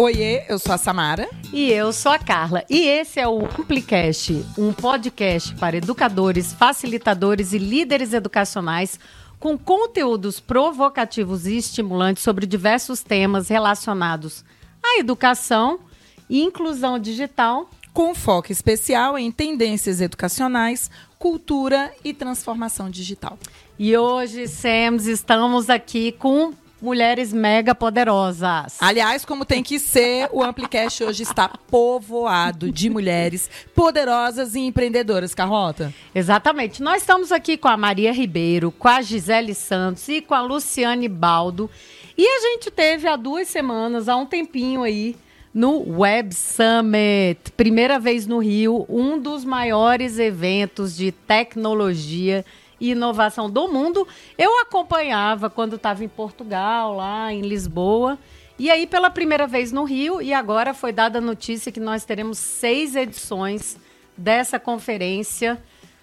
Oiê, eu sou a Samara. E eu sou a Carla. E esse é o Amplicast, um podcast para educadores, facilitadores e líderes educacionais com conteúdos provocativos e estimulantes sobre diversos temas relacionados à educação e inclusão digital. Com foco especial em tendências educacionais, cultura e transformação digital. E hoje, Sams, estamos aqui com mulheres mega poderosas. Aliás, como tem que ser, o Amplicast hoje está povoado de mulheres poderosas e empreendedoras, Carrota. Exatamente. Nós estamos aqui com a Maria Ribeiro, com a Gisele Santos e com a Luciane Baldo. E a gente teve há duas semanas, há um tempinho aí, no Web Summit, primeira vez no Rio, um dos maiores eventos de tecnologia e inovação do mundo. Eu acompanhava quando estava em Portugal, lá em Lisboa. E aí, pela primeira vez no Rio, e agora foi dada a notícia que nós teremos seis edições dessa conferência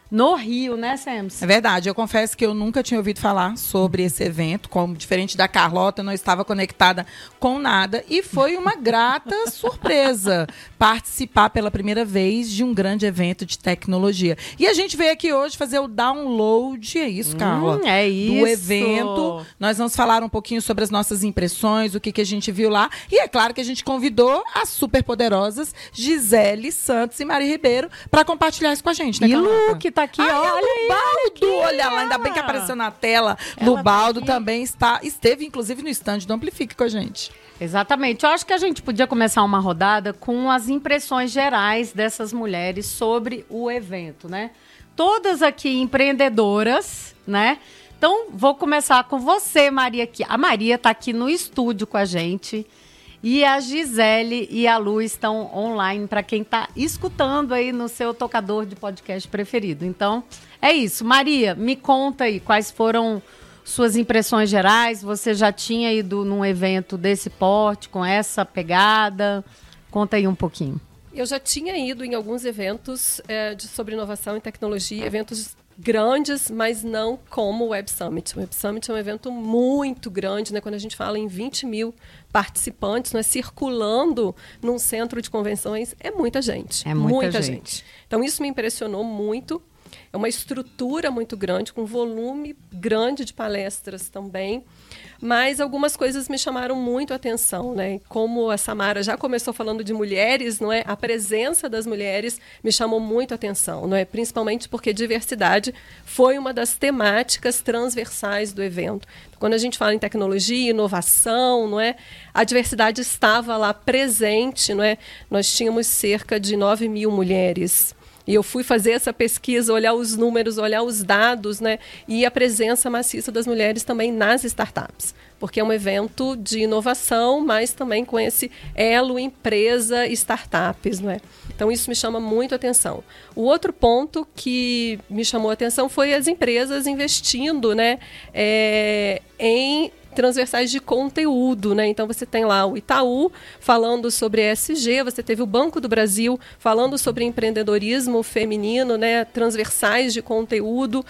no Rio, né, Sams? É verdade. Eu confesso que eu nunca tinha ouvido falar sobre esse evento. Como diferente da Carlota, não estava conectada com nada. E foi uma grata surpresa participar pela primeira vez de um grande evento de tecnologia. E a gente veio aqui hoje fazer o download, é isso, Carla? Hum, é isso. Do evento. Nós vamos falar um pouquinho sobre as nossas impressões, o que, que a gente viu lá. E é claro que a gente convidou as superpoderosas Gisele Santos e Maria Ribeiro para compartilhar isso com a gente, né, E Carlota? Tá aqui, Ai, olha a aí, Lubaldo, olha olha aqui, lá, ainda bem que apareceu na tela. Ela Lubaldo tá aqui. também está, esteve inclusive no stand do Amplifique com a gente. Exatamente. Eu acho que a gente podia começar uma rodada com as impressões gerais dessas mulheres sobre o evento, né? Todas aqui empreendedoras, né? Então, vou começar com você, Maria. Aqui. A Maria está aqui no estúdio com a gente. E a Gisele e a Lu estão online para quem está escutando aí no seu tocador de podcast preferido. Então, é isso. Maria, me conta aí quais foram suas impressões gerais. Você já tinha ido num evento desse porte, com essa pegada? Conta aí um pouquinho. Eu já tinha ido em alguns eventos eh, de- sobre inovação e tecnologia, eventos grandes, mas não como o Web Summit. O Web Summit é um evento muito grande, né? quando a gente fala em 20 mil participantes, né? circulando num centro de convenções, é muita gente. É muita gente. Então, isso me impressionou muito. É uma estrutura muito grande, com volume grande de palestras também. Mas algumas coisas me chamaram muito a atenção, né? Como a Samara já começou falando de mulheres, não é? A presença das mulheres me chamou muito a atenção, não é? Principalmente porque diversidade foi uma das temáticas transversais do evento. Quando a gente fala em tecnologia, inovação, não é? A diversidade estava lá presente, não é? Nós tínhamos cerca de 9 mil mulheres. E eu fui fazer essa pesquisa, olhar os números, olhar os dados, né? E a presença maciça das mulheres também nas startups. Porque é um evento de inovação, mas também com esse elo empresa startups, não é? Então isso me chama muito atenção. O outro ponto que me chamou atenção foi as empresas investindo, né? é, em transversais de conteúdo, né? Então você tem lá o Itaú falando sobre ESG, você teve o Banco do Brasil falando sobre empreendedorismo feminino, né? Transversais de conteúdo.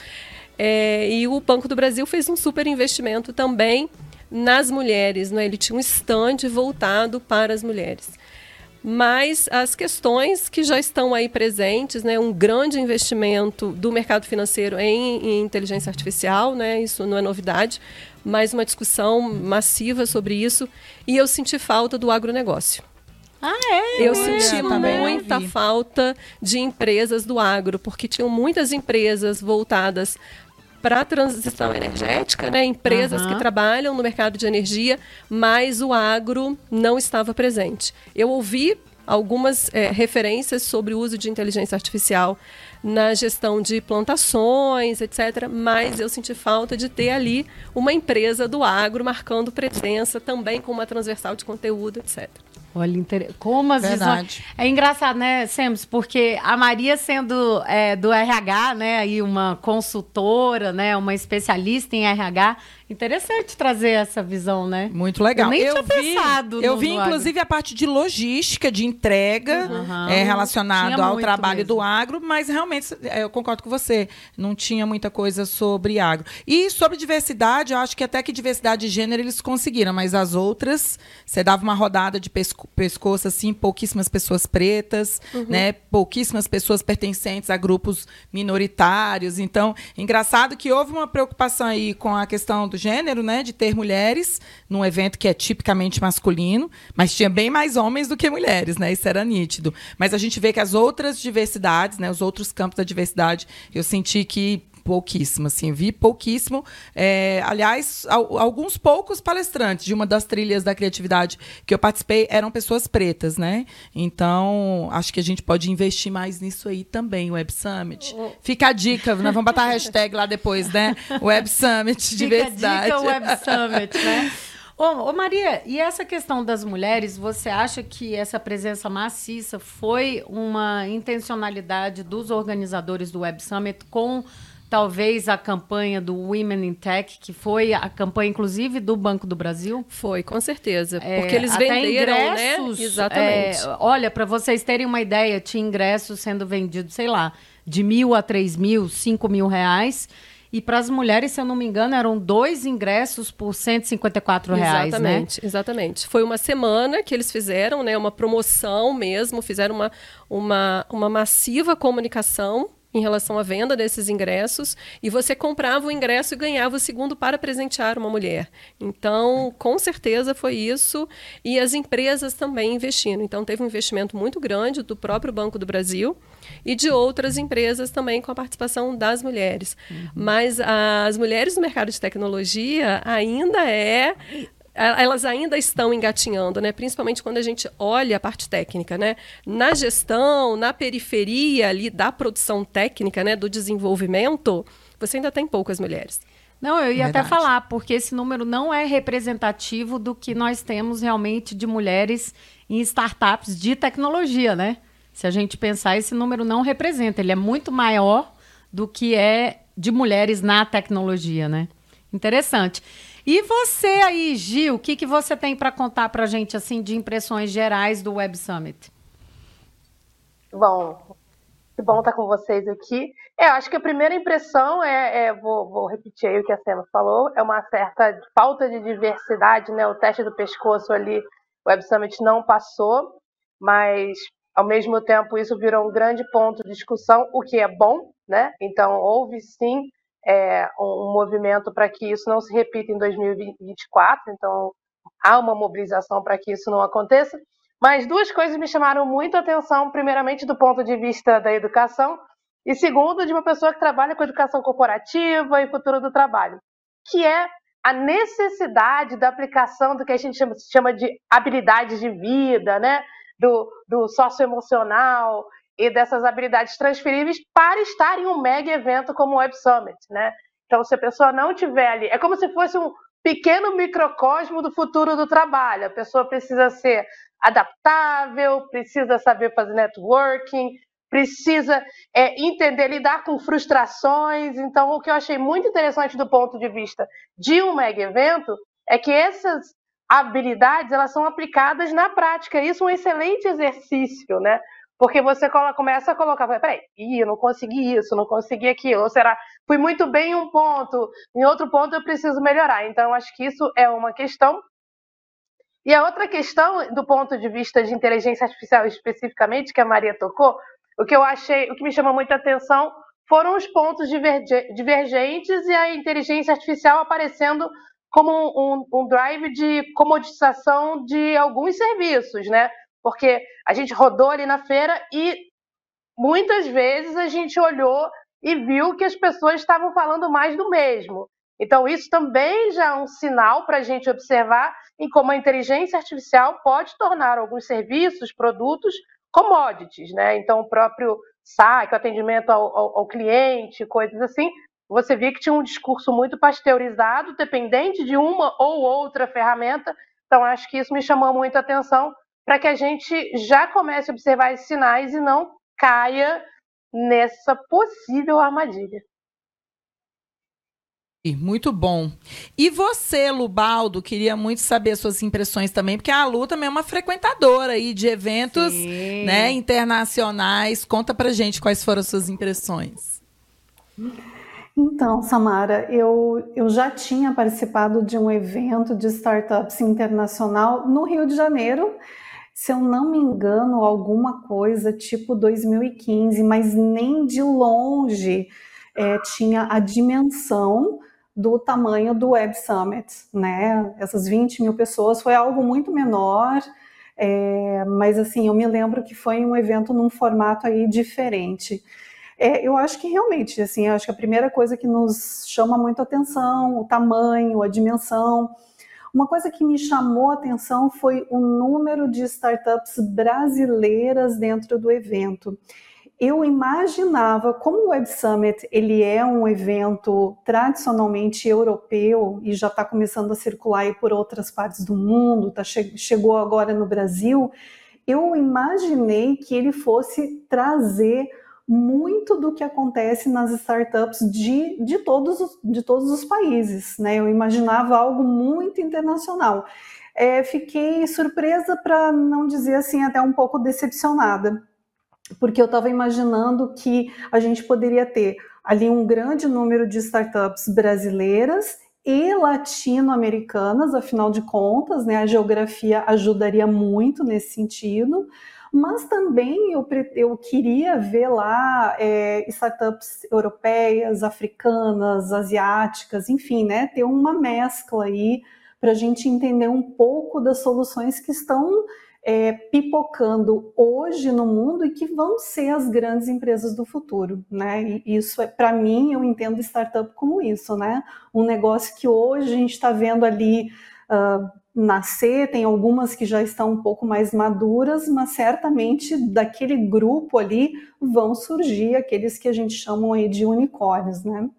É, e o Banco do Brasil fez um super investimento também nas mulheres, né? Ele tinha um stand voltado para as mulheres mas as questões que já estão aí presentes, né, um grande investimento do mercado financeiro em, em inteligência artificial, né, isso não é novidade, mas uma discussão massiva sobre isso, e eu senti falta do agronegócio. Ah, é? Eu Olha, senti também muita falta de empresas do agro, porque tinham muitas empresas voltadas para a transição energética, né? empresas Aham. que trabalham no mercado de energia, mas o agro não estava presente. Eu ouvi algumas eh, referências sobre o uso de inteligência artificial na gestão de plantações, etc., mas eu senti falta de ter ali uma empresa do agro marcando presença também com uma transversal de conteúdo, etc. Olha, inter... como as Verdade. visões. É engraçado, né, Semos? Porque a Maria sendo é, do RH, né, aí uma consultora, né, uma especialista em RH, interessante trazer essa visão, né? Muito legal. Eu nem tinha vi, pensado Eu no- vi, inclusive, a parte de logística, de entrega, Aham. é, relacionado Tinha ao trabalho mesmo. do agro, mas realmente é, eu concordo com você. Não tinha muita coisa sobre agro. E sobre diversidade, eu acho que até que diversidade de gênero eles conseguiram, mas as outras, você dava uma rodada de pescoço pescoço, assim, pouquíssimas pessoas pretas, uhum. né? Pouquíssimas pessoas pertencentes a grupos minoritários. Então, engraçado que houve uma preocupação aí com a questão do gênero, né? De ter mulheres num evento que é tipicamente masculino, mas tinha bem mais homens do que mulheres, né? Isso era nítido. Mas a gente vê que as outras diversidades, né? Os outros campos da diversidade, eu senti que pouquíssimo, assim, vi pouquíssimo. É, aliás, al alguns poucos palestrantes de uma das trilhas da criatividade que eu participei eram pessoas pretas, né? Então, acho que a gente pode investir mais nisso aí também, Web Summit. Fica a dica, nós vamos botar a hashtag lá depois, né? Web Summit, diversidade. Fica a dica Web Summit, né? Ô, ô, Maria, e essa questão das mulheres, você acha que essa presença maciça foi uma intencionalidade dos organizadores do Web Summit com talvez a campanha do Women in Tech, que foi a campanha, inclusive, do Banco do Brasil? Foi, com certeza. É, porque eles venderam, né? ingressos, né? Exatamente. É, olha, para vocês terem uma ideia, tinha ingressos sendo vendidos, sei lá, de mil a três mil, cinco mil reais. E para as mulheres, se eu não me engano, eram dois ingressos por 154 reais, exatamente, né? Exatamente. Foi uma semana que eles fizeram, né? Uma promoção mesmo, fizeram uma, uma, uma massiva comunicação em relação à venda desses ingressos e você comprava o ingresso e ganhava o segundo para presentear uma mulher. Então, com certeza foi isso e as empresas também investindo. Então, teve um investimento muito grande do próprio Banco do Brasil e de outras empresas também com a participação das mulheres. Uhum. Mas as mulheres no mercado de tecnologia ainda é elas ainda estão engatinhando, né? principalmente quando a gente olha a parte técnica. Né? Na gestão, na periferia ali da produção técnica, né? do desenvolvimento, você ainda tem poucas mulheres. Não, eu ia Verdade. até falar, porque esse número não é representativo do que nós temos realmente de mulheres em startups de tecnologia, né? Se a gente pensar, esse número não representa, ele é muito maior do que é de mulheres na tecnologia, né? Interessante. E você aí, Gil, o que, que você tem para contar para a gente assim de impressões gerais do Web Summit? Bom, que bom estar com vocês aqui. É, acho que a primeira impressão é, é vou, vou, repetir aí o que a Sena falou, é uma certa falta de diversidade, né? O teste do pescoço ali, o Web Summit não passou, mas ao mesmo tempo isso virou um grande ponto de discussão, o que é bom, né? Então houve sim é, um, movimento para que isso não se repita em 2024, então há uma mobilização para que isso não aconteça. Mas duas coisas me chamaram muito a atenção, primeiramente do ponto de vista da educação, e segundo, de uma pessoa que trabalha com educação corporativa e futuro do trabalho, que é a necessidade da aplicação do que a gente chama, chama de habilidades de vida, né? do, do socioemocional e dessas habilidades transferíveis para estar em um mega evento como o Web Summit, né? Então, se a pessoa não tiver ali, é como se fosse um pequeno microcosmo do futuro do trabalho. A pessoa precisa ser adaptável, precisa saber fazer networking, precisa é, entender lidar com frustrações. Então, o que eu achei muito interessante do ponto de vista de um mega evento é que essas habilidades elas são aplicadas na prática. Isso é um excelente exercício, né? Porque você começa a colocar, peraí, ih, não consegui isso, não consegui aquilo, ou será, fui muito bem em um ponto, em outro ponto eu preciso melhorar. Então, acho que isso é uma questão. E a outra questão, do ponto de vista de inteligência artificial especificamente, que a Maria tocou, o que eu achei, o que me chamou muita atenção foram os pontos divergentes e a inteligência artificial aparecendo como um, um, drive de comoditização de alguns serviços, né? Porque a gente rodou ali na feira e muitas vezes a gente olhou e viu que as pessoas estavam falando mais do mesmo. Então, isso também já é um sinal para a gente observar em como a inteligência artificial pode tornar alguns serviços, produtos, commodities. Né? Então, o próprio saque, o atendimento ao, ao, ao cliente, coisas assim, você via que tinha um discurso muito pasteurizado, dependente de uma ou outra ferramenta. Então, acho que isso me chamou muito a atenção para que a gente já comece a observar esses sinais e não caia nessa possível armadilha. Muito bom. E você, Lubaldo, queria muito saber suas impressões também, porque a Lu também é uma frequentadora aí de eventos né, internacionais. Conta pra gente quais foram as suas impressões. Então, Samara, eu, eu já tinha participado de um evento de startups internacional no Rio de Janeiro, se eu não me engano, alguma coisa tipo 2015, mas nem de longe é, tinha a dimensão do tamanho do Web Summit, né? Essas 20 mil pessoas foi algo muito menor, é, mas assim, eu me lembro que foi um evento num formato aí diferente. É, eu acho que realmente, assim, acho que a primeira coisa que nos chama muito atenção, o tamanho, a dimensão, uma coisa que me chamou a atenção foi o número de startups brasileiras dentro do evento. Eu imaginava, como o Web Summit ele é um evento tradicionalmente europeu e já está começando a circular por outras partes do mundo, tá, chegou agora no Brasil, eu imaginei que ele fosse trazer muito do que acontece nas startups de, de, todos, os, de todos os países. Né? Eu imaginava algo muito internacional. É, fiquei surpresa, para não dizer assim, até um pouco decepcionada, porque eu estava imaginando que a gente poderia ter ali um grande número de startups brasileiras e latino-americanas, afinal de contas, né, a geografia ajudaria muito nesse sentido mas também eu, eu queria ver lá é, startups europeias, africanas, asiáticas, enfim, né, ter uma mescla aí para a gente entender um pouco das soluções que estão é, pipocando hoje no mundo e que vão ser as grandes empresas do futuro, né? E isso é para mim eu entendo startup como isso, né? Um negócio que hoje a gente está vendo ali uh, nascer, tem algumas que já estão um pouco mais maduras, mas certamente daquele grupo ali vão surgir aqueles que a gente chama aí de unicórnios, né?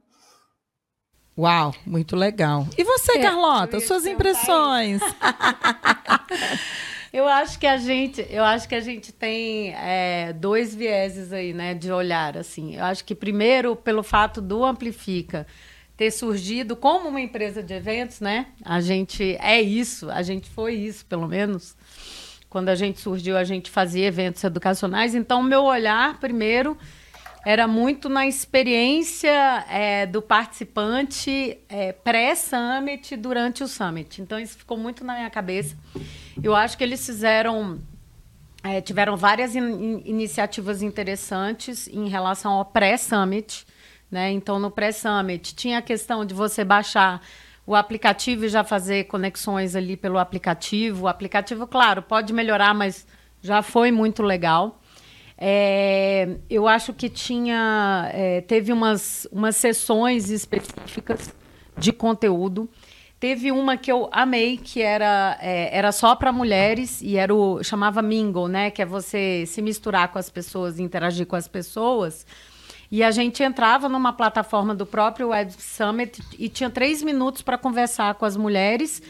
Uau, muito legal. E você, é, Carlota, suas impressões? eu acho que a gente, eu acho que a gente tem é, dois vieses aí, né, de olhar assim. Eu acho que primeiro pelo fato do amplifica ter surgido como uma empresa de eventos, né? A gente é isso, a gente foi isso, pelo menos. Quando a gente surgiu, a gente fazia eventos educacionais. Então, meu olhar, primeiro, era muito na experiência é, do participante é, pré-summit durante o summit. Então, isso ficou muito na minha cabeça. Eu acho que eles fizeram. É, tiveram várias in iniciativas interessantes em relação ao pré-summit né? Então, no pré-summit, tinha a questão de você baixar o aplicativo e já fazer conexões ali pelo aplicativo. O aplicativo, claro, pode melhorar, mas já foi muito legal. É, eu acho que tinha é, teve umas, umas sessões específicas de conteúdo. Teve uma que eu amei, que era, é, era só para mulheres e era o chamava Mingle, né? Que é você se misturar com as pessoas, interagir com as pessoas. E a gente entrava numa plataforma do próprio Web Summit e tinha três minutos para conversar com as mulheres.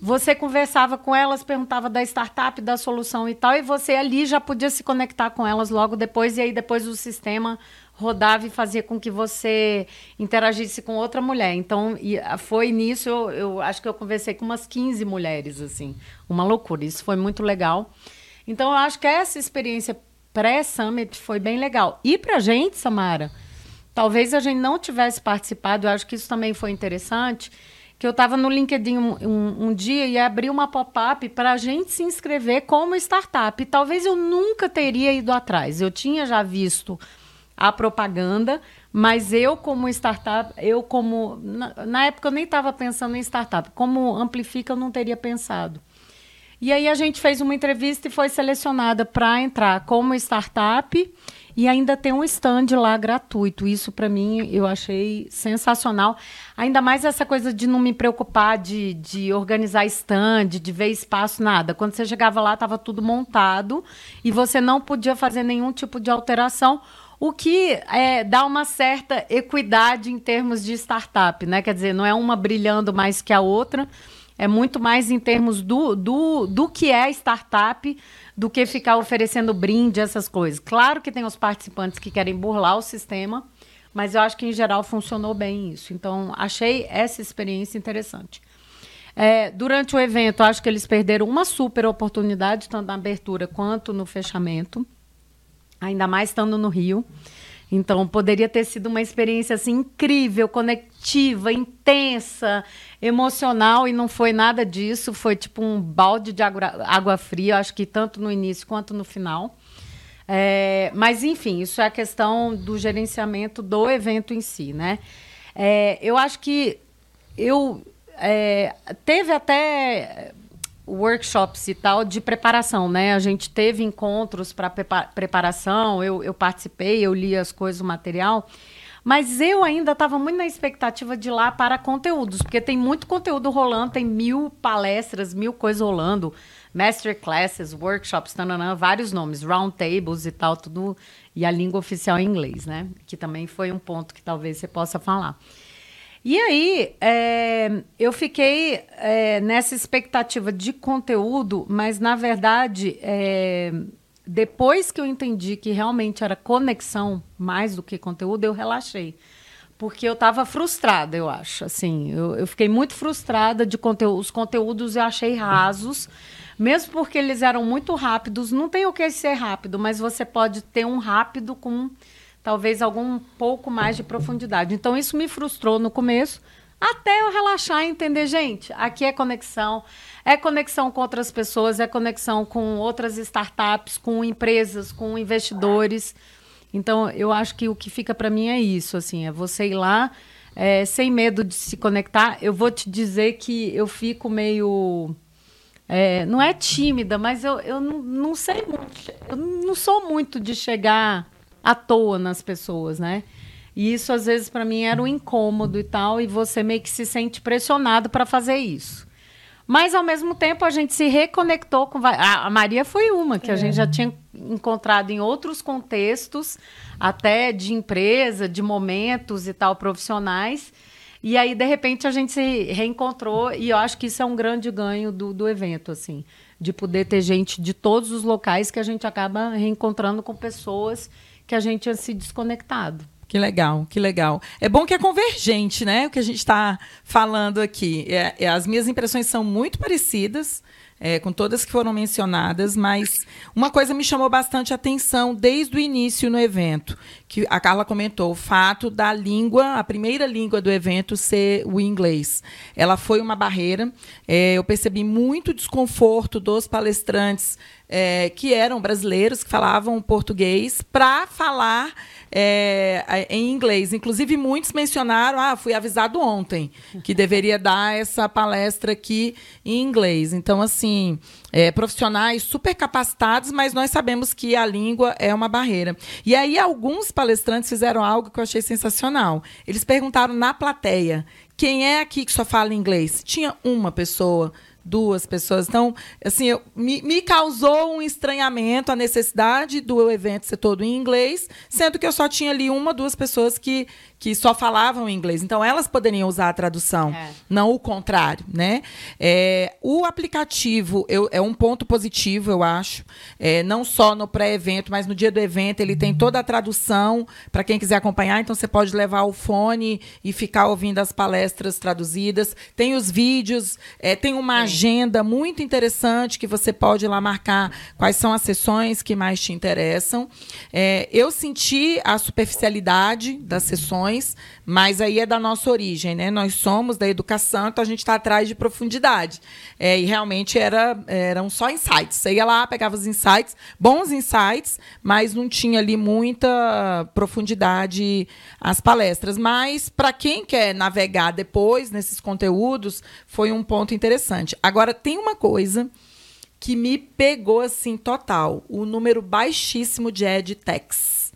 Você conversava com elas, perguntava da startup, da solução e tal, e você ali já podia se conectar com elas logo depois, e aí depois o sistema rodava e fazia com que você interagisse com outra mulher. Então, foi nisso, eu, eu acho que eu conversei com umas 15 mulheres, assim. Uma loucura. Isso foi muito legal. Então, eu acho que essa experiência pré-summit foi bem legal. E para a gente, Samara, talvez a gente não tivesse participado, eu acho que isso também foi interessante, que eu estava no LinkedIn um, um, um, dia e abri uma pop-up para a gente se inscrever como startup. E talvez eu nunca teria ido atrás. Eu tinha já visto a propaganda, mas eu como startup, eu como na, na época eu nem estava pensando em startup, como amplifica eu não teria pensado. E aí a gente fez uma entrevista e foi selecionada para entrar como startup e ainda tem um stand lá gratuito. Isso para mim eu achei sensacional. Ainda mais essa coisa de não me preocupar de, de organizar stand, de ver espaço, nada. Quando você chegava lá, estava tudo montado e você não podia fazer nenhum tipo de alteração. O que é, dá uma certa equidade em termos de startup, né? Quer dizer, não é uma brilhando mais que a outra, é muito mais em termos do, do, do que é startup do que ficar oferecendo brinde, essas coisas. Claro que tem os participantes que querem burlar o sistema, mas eu acho que em geral funcionou bem isso. Então, achei essa experiência interessante. É, durante o evento, acho que eles perderam uma super oportunidade, tanto na abertura quanto no fechamento, ainda mais estando no Rio. Então, poderia ter sido uma experiência assim incrível, exaustiva, intensa, emocional, e não foi nada disso. Foi tipo um balde de água, água fria, acho que tanto no início quanto no final. É, mas, enfim, isso é a questão do gerenciamento do evento em si, né? É, eu acho que eu é, teve até workshops e tal de preparação, né? A gente teve encontros para preparação, eu, eu participei, eu li as coisas, o material. Mas eu ainda estava muito na expectativa de ir lá para conteúdos, porque tem muito conteúdo rolando, tem mil palestras, mil coisas rolando, masterclasses, workshops, tananã, vários nomes, roundtables e tal, tudo, e a língua oficial em inglês, né? Que também foi um ponto que talvez você possa falar. E aí, é, eu fiquei é, nessa expectativa de conteúdo, mas na verdade, é, depois que eu entendi que realmente era conexão mais do que conteúdo, eu relaxei. Porque eu estava frustrada, eu acho. Assim, eu, eu fiquei muito frustrada de conteúdo. Os conteúdos eu achei rasos, mesmo porque eles eram muito rápidos. Não tem o que ser rápido, mas você pode ter um rápido com talvez algum pouco mais de profundidade. Então, isso me frustrou no começo, até eu relaxar e entender, gente, aqui é conexão, é conexão com outras pessoas, é conexão com outras startups, com empresas, com investidores. Então, eu acho que o que fica para mim é isso, assim, é você ir lá é, sem medo de se conectar. Eu vou te dizer que eu fico meio é, não é tímida, mas eu, eu não, não sei muito. Eu não sou muito de chegar à toa nas pessoas, né? E isso às vezes para mim era um incômodo e tal, e você meio que se sente pressionado para fazer isso. Mas ao mesmo tempo a gente se reconectou com a Maria foi uma que é. a gente já tinha encontrado em outros contextos, até de empresa, de momentos e tal profissionais. E aí de repente a gente se reencontrou e eu acho que isso é um grande ganho do, do evento assim, de poder ter gente de todos os locais que a gente acaba reencontrando com pessoas que a gente tinha se desconectado. Que legal, que legal. É bom que é convergente, né? O que a gente está falando aqui. É, é, as minhas impressões são muito parecidas é, com todas que foram mencionadas, mas uma coisa me chamou bastante atenção desde o início no evento, que a Carla comentou, o fato da língua, a primeira língua do evento ser o inglês. Ela foi uma barreira. É, eu percebi muito desconforto dos palestrantes é, que eram brasileiros, que falavam português, para falar é, em inglês. Inclusive, muitos mencionaram: ah, fui avisado ontem que deveria dar essa palestra aqui em inglês. Então, assim, é, profissionais super capacitados, mas nós sabemos que a língua é uma barreira. E aí, alguns palestrantes fizeram algo que eu achei sensacional. Eles perguntaram na plateia: quem é aqui que só fala inglês? Tinha uma pessoa duas pessoas. Então, assim, eu, me, me, causou um estranhamento a necessidade do evento ser todo em inglês, sendo que eu só tinha ali uma, duas pessoas que que só falavam inglês. Então, elas poderiam usar a tradução, é. não o contrário. Né? É, o aplicativo eu, é um ponto positivo, eu acho. É, não só no pré-evento, mas no dia do evento, ele tem toda a tradução para quem quiser acompanhar. Então, você pode levar o fone e ficar ouvindo as palestras traduzidas. Tem os vídeos, é, tem uma agenda muito interessante que você pode lá marcar quais são as sessões que mais te interessam. É, eu senti a superficialidade das sessões mas aí é da nossa origem, né? Nós somos da educação, então a gente está atrás de profundidade. É, e realmente era, eram só insights. Você ia lá, pegava os insights, bons insights, mas não tinha ali muita profundidade as palestras. Mas para quem quer navegar depois nesses conteúdos, foi um ponto interessante. Agora, tem uma coisa que me pegou assim total, o número baixíssimo de edtechs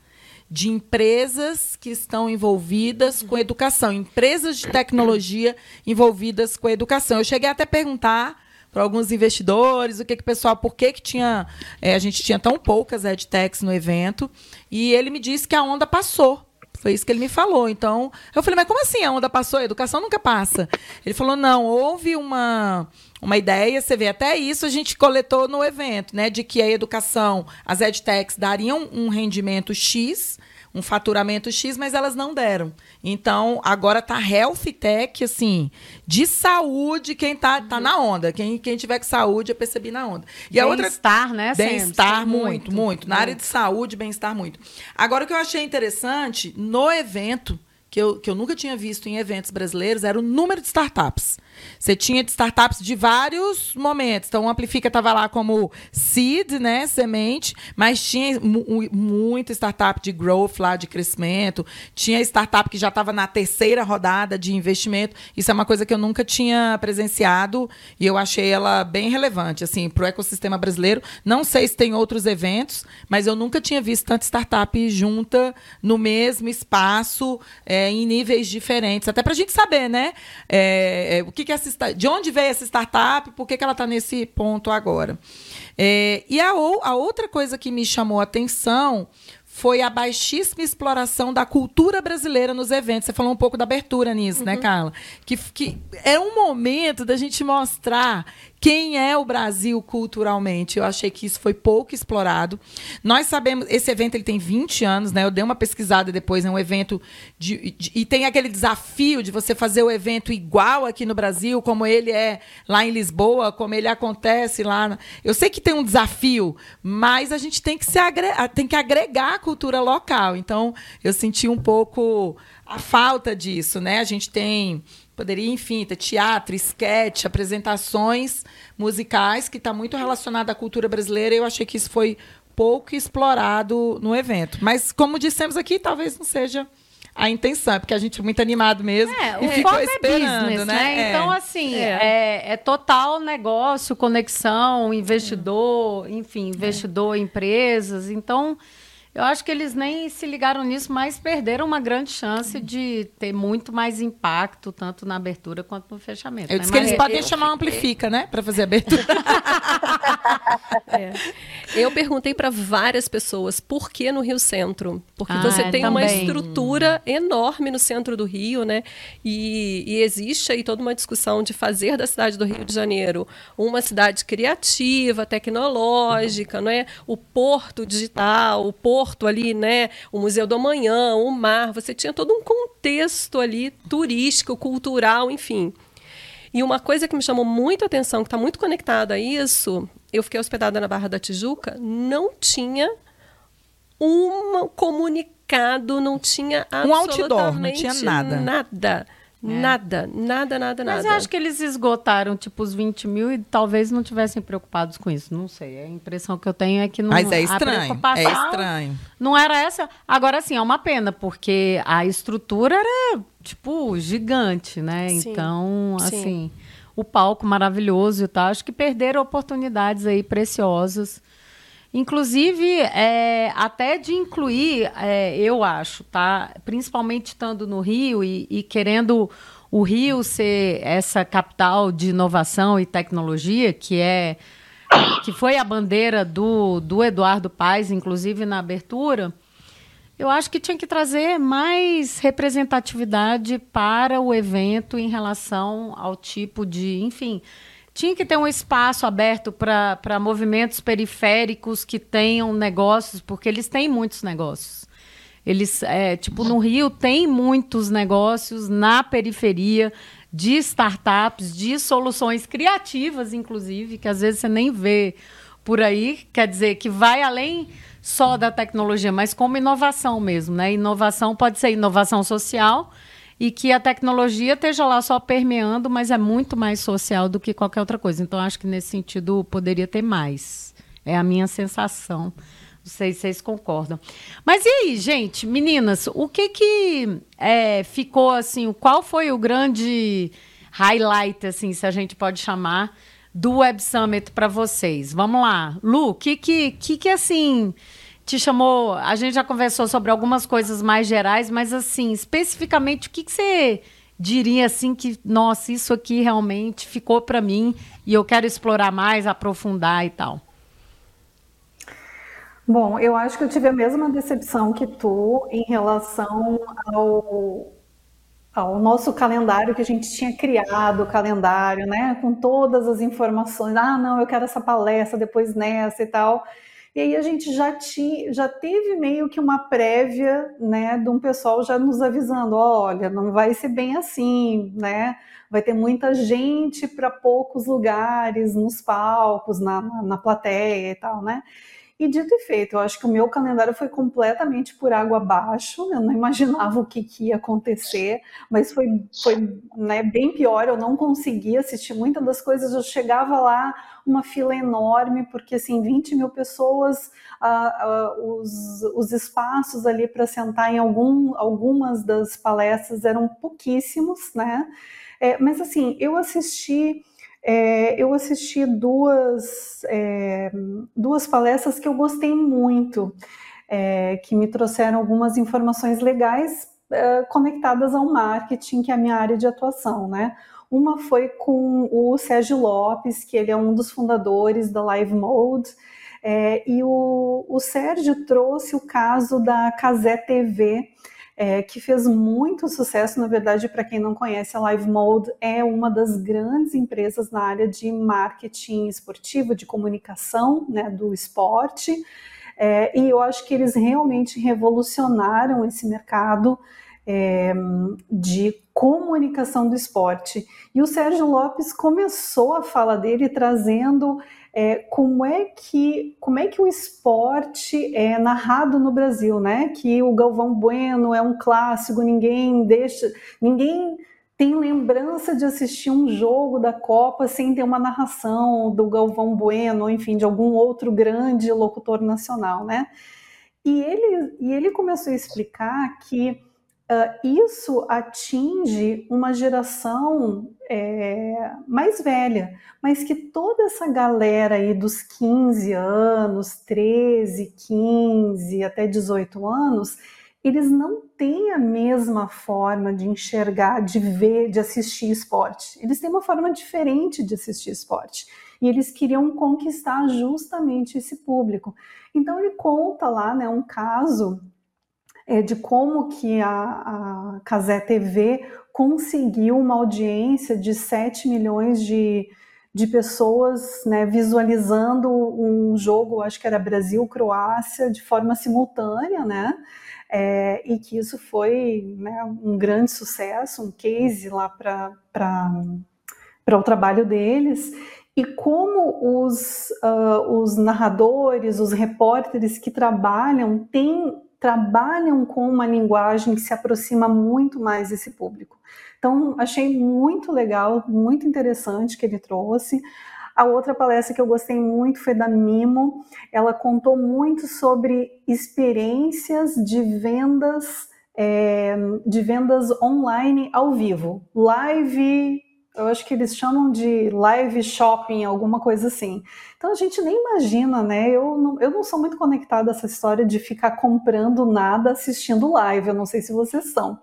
de empresas que estão envolvidas com educação, empresas de tecnologia envolvidas com educação. Eu cheguei até a perguntar para alguns investidores o que que pessoal, por que que tinha, é, a gente tinha tão poucas edtechs no evento, e ele me disse que a onda passou. Foi isso que ele me falou. Então, eu falei, mas como assim a onda passou? A educação nunca passa. Ele falou, não, houve uma uma ideia, você vê, até isso a gente coletou no evento, né? De que a educação, as edtechs dariam um rendimento X, um faturamento X, mas elas não deram. Então, agora tá Health Tech, assim, de saúde, quem tá, tá na onda. Quem, quem tiver com saúde, eu percebi na onda. E a outra. Bem-estar, né? Bem-estar, muito, muito, muito. Na área de saúde, bem-estar, muito. Agora, o que eu achei interessante, no evento, que eu, que eu nunca tinha visto em eventos brasileiros era o número de startups. Você tinha de startups de vários momentos. Então, o Amplifica estava lá como seed, né, semente, mas tinha mu muita startup de growth lá, de crescimento. Tinha startup que já estava na terceira rodada de investimento. Isso é uma coisa que eu nunca tinha presenciado e eu achei ela bem relevante, assim, para o ecossistema brasileiro. Não sei se tem outros eventos, mas eu nunca tinha visto tanta startup junta no mesmo espaço. É, em níveis diferentes, até para a gente saber, né? É, é, o que, que essa, de onde veio essa startup, por que, que ela está nesse ponto agora. É, e a, a outra coisa que me chamou a atenção foi a baixíssima exploração da cultura brasileira nos eventos. Você falou um pouco da abertura nisso, né, uhum. né, Carla? Que, que é um momento da gente mostrar quem é o Brasil culturalmente. Eu achei que isso foi pouco explorado. Nós sabemos, esse evento ele tem 20 anos, né? Eu dei uma pesquisada depois, é um evento de, de, e tem aquele desafio de você fazer o evento igual aqui no Brasil, como ele é lá em Lisboa, como ele acontece lá. Eu sei que tem um desafio, mas a gente tem que se agregar, tem que agregar a cultura local. Então, eu senti um pouco a falta disso, né? A gente tem Poderia, enfim, ter teatro, esquete, apresentações musicais, que está muito relacionado à cultura brasileira. Eu achei que isso foi pouco explorado no evento. Mas, como dissemos aqui, talvez não seja a intenção, porque a gente é muito animado mesmo é, e ficou é esperando, business, né? né? É. Então, assim, é. é. é. total negócio, conexão, investidor, enfim, investidor, empresas. Então, eu acho que eles nem se ligaram nisso, mas perderam uma grande chance de ter muito mais impacto, tanto na abertura quanto no fechamento. Eu né? disse que eles podem eu, chamar o Amplifica, né? Para fazer a abertura. é. Eu perguntei para várias pessoas por que no Rio Centro. Porque ah, você tem também. uma estrutura enorme no centro do Rio, né? E, e existe aí toda uma discussão de fazer da cidade do Rio de Janeiro uma cidade criativa, tecnológica, não é? O porto digital, o porto porto ali, né? O Museu do Amanhã, o mar, você tinha todo um contexto ali turístico, cultural, enfim. E uma coisa que me chamou muito a atenção, que está muito conectada a isso, eu fiquei hospedada na Barra da Tijuca, não tinha um comunicado, não tinha um outdoor, não tinha nada. Nada. É. Nada, nada, nada, nada. Mas eu acho que eles esgotaram, tipo, os 20 mil e talvez não tivessem preocupados com isso. Não sei. A impressão que eu tenho é que não. Mas é estranho. é estranho. Não era essa. Agora, sim, é uma pena, porque a estrutura era, tipo, gigante, né? Sim. Então, assim, sim. o palco maravilhoso e tal. Acho que perderam oportunidades aí preciosas Inclusive, é, até de incluir, é, eu acho, tá? Principalmente estando no Rio e, e, querendo o Rio ser essa capital de inovação e tecnologia, que é que foi a bandeira do, do Eduardo Paes, inclusive na abertura, eu acho que tinha que trazer mais representatividade para o evento em relação ao tipo de, enfim, tinha que ter um espaço aberto para movimentos periféricos que tenham negócios, porque eles têm muitos negócios. Eles, é, tipo, no Rio tem muitos negócios na periferia de startups, de soluções criativas, inclusive, que às vezes você nem vê por aí. Quer dizer, que vai além só da tecnologia, mas como inovação mesmo, né? Inovação pode ser inovação social e que a tecnologia esteja lá só permeando, mas é muito mais social do que qualquer outra coisa. Então, acho que nesse sentido poderia ter mais. É a minha sensação. Não sei se vocês concordam. Mas e aí, gente, meninas, o que que é, ficou assim? Qual foi o grande highlight, assim, se a gente pode chamar, do Web Summit para vocês? Vamos lá, Lu, o que que, que que assim te chamou. A gente já conversou sobre algumas coisas mais gerais, mas assim, especificamente, o que, que você diria assim que, nossa, isso aqui realmente ficou para mim e eu quero explorar mais, aprofundar e tal? Bom, eu acho que eu tive a mesma decepção que tu em relação ao, ao nosso calendário que a gente tinha criado, o calendário, né, com todas as informações. Ah, não, eu quero essa palestra, depois nessa e tal. E aí a gente já, tinha, já teve meio que uma prévia, né, de um pessoal já nos avisando, olha, não vai ser bem assim, né? Vai ter muita gente para poucos lugares, nos palcos, na, na, na plateia e tal, né? E dito e feito, eu acho que o meu calendário foi completamente por água abaixo, eu não imaginava o que, que ia acontecer, mas foi, foi né, bem pior, eu não conseguia assistir muitas das coisas, eu chegava lá, uma fila enorme, porque assim, 20 mil pessoas, ah, ah, os, os espaços ali para sentar em algum, algumas das palestras eram pouquíssimos, né? É, mas assim, eu assisti é, eu assisti duas, é, duas palestras que eu gostei muito, é, que me trouxeram algumas informações legais é, conectadas ao marketing, que é a minha área de atuação, né? Uma foi com o Sérgio Lopes, que ele é um dos fundadores da Live Mode, é, e o, o Sérgio trouxe o caso da Casé TV, é, que fez muito sucesso. Na verdade, para quem não conhece, a Live Mode é uma das grandes empresas na área de marketing esportivo, de comunicação né, do esporte. É, e eu acho que eles realmente revolucionaram esse mercado é, de comunicação do esporte. E o Sérgio Lopes começou a fala dele trazendo é, como é que como é que o esporte é narrado no Brasil, né? Que o Galvão Bueno é um clássico, ninguém deixa, ninguém tem lembrança de assistir um jogo da Copa sem ter uma narração do Galvão Bueno, enfim, de algum outro grande locutor nacional, né? E ele, e ele começou a explicar que Uh, isso atinge uma geração é, mais velha, mas que toda essa galera aí dos 15 anos, 13, 15 até 18 anos, eles não têm a mesma forma de enxergar, de ver, de assistir esporte. Eles têm uma forma diferente de assistir esporte. E eles queriam conquistar justamente esse público. Então ele conta lá, né, um caso é, de como que a, a Casé TV conseguiu uma audiência de 7 milhões de, de pessoas né, visualizando um jogo, acho que era Brasil-Croácia, de forma simultânea, né? É, e que isso foi né, um grande sucesso, um case lá para o trabalho deles. E como os, uh, os narradores, os repórteres que trabalham têm trabalham com uma linguagem que se aproxima muito mais desse público. Então, achei muito legal, muito interessante que ele trouxe. A outra palestra que eu gostei muito foi da Mimo. Ela contou muito sobre experiências de vendas, é, de vendas online ao vivo, live eu acho que eles chamam de live shopping, alguma coisa assim. Então a gente nem imagina, né? Eu não, eu não sou muito conectada a essa história de ficar comprando nada assistindo live. Eu não sei se vocês são.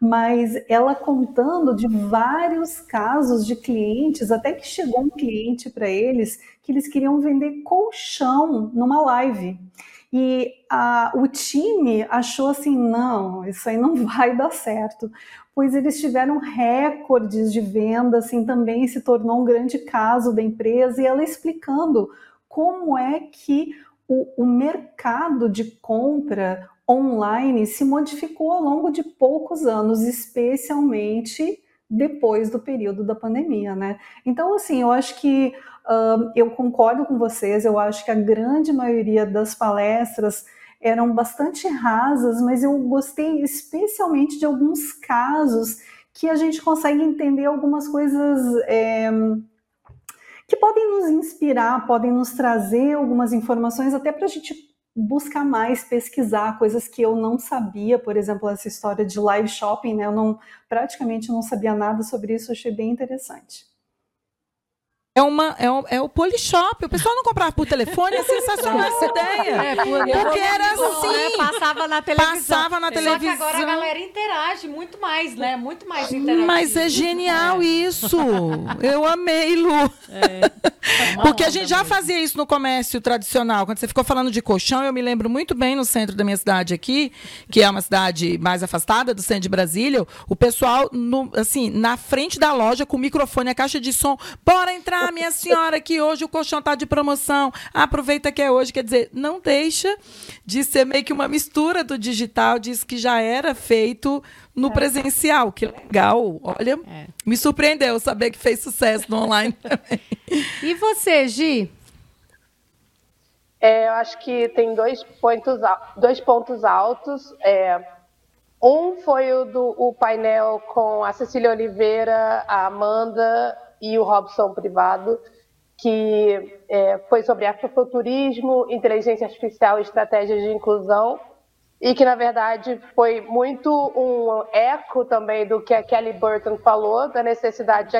Mas ela contando de vários casos de clientes, até que chegou um cliente para eles que eles queriam vender colchão numa live. E a, o time achou assim: não, isso aí não vai dar certo pois eles tiveram recordes de venda, assim, também se tornou um grande caso da empresa, e ela explicando como é que o, o mercado de compra online se modificou ao longo de poucos anos, especialmente depois do período da pandemia, né? Então, assim, eu acho que uh, eu concordo com vocês, eu acho que a grande maioria das palestras eram bastante rasas, mas eu gostei especialmente de alguns casos que a gente consegue entender algumas coisas é, que podem nos inspirar, podem nos trazer algumas informações até para a gente buscar mais, pesquisar coisas que eu não sabia, por exemplo, essa história de live shopping, né? Eu não praticamente não sabia nada sobre isso, achei bem interessante. É, uma, é, o, é o Polishop. O pessoal não comprava por telefone, é sensacional essa ideia. É, porque era assim. Né? Passava na televisão. Passava na televisão. Só que agora a galera interage muito mais, né? Muito mais interativo. Mas é genial é. isso. Eu amei, Lu. É. Porque a gente já fazia isso no comércio tradicional. Quando você ficou falando de colchão, eu me lembro muito bem no centro da minha cidade aqui, que é uma cidade mais afastada do centro de Brasília, o pessoal, no, assim, na frente da loja, com o microfone, a caixa de som, bora entrar ah, minha senhora, que hoje o colchão está de promoção. Aproveita que é hoje. Quer dizer, não deixa de ser meio que uma mistura do digital, diz que já era feito no é. presencial. Que legal. Olha, é. me surpreendeu saber que fez sucesso no online também. E você, Gi? É, eu acho que tem dois pontos, dois pontos altos. É, um foi o do o painel com a Cecília Oliveira, a Amanda e o Robson Privado, que é, foi sobre afrofuturismo, inteligência artificial e estratégias de inclusão, e que, na verdade, foi muito um eco também do que a Kelly Burton falou, da necessidade de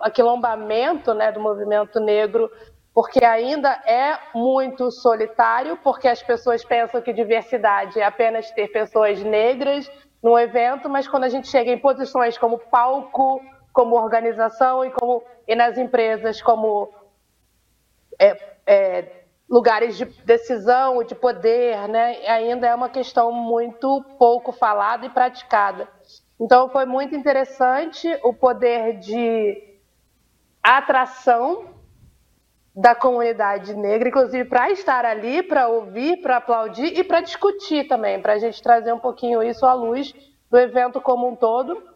aquilombamento né, do movimento negro, porque ainda é muito solitário, porque as pessoas pensam que diversidade é apenas ter pessoas negras num evento, mas quando a gente chega em posições como palco, como organização e, como, e nas empresas como é, é, lugares de decisão, de poder, né, ainda é uma questão muito pouco falada e praticada. Então, foi muito interessante o poder de atração da comunidade negra, inclusive para estar ali, para ouvir, para aplaudir e para discutir também, para a gente trazer um pouquinho isso à luz do evento como um todo.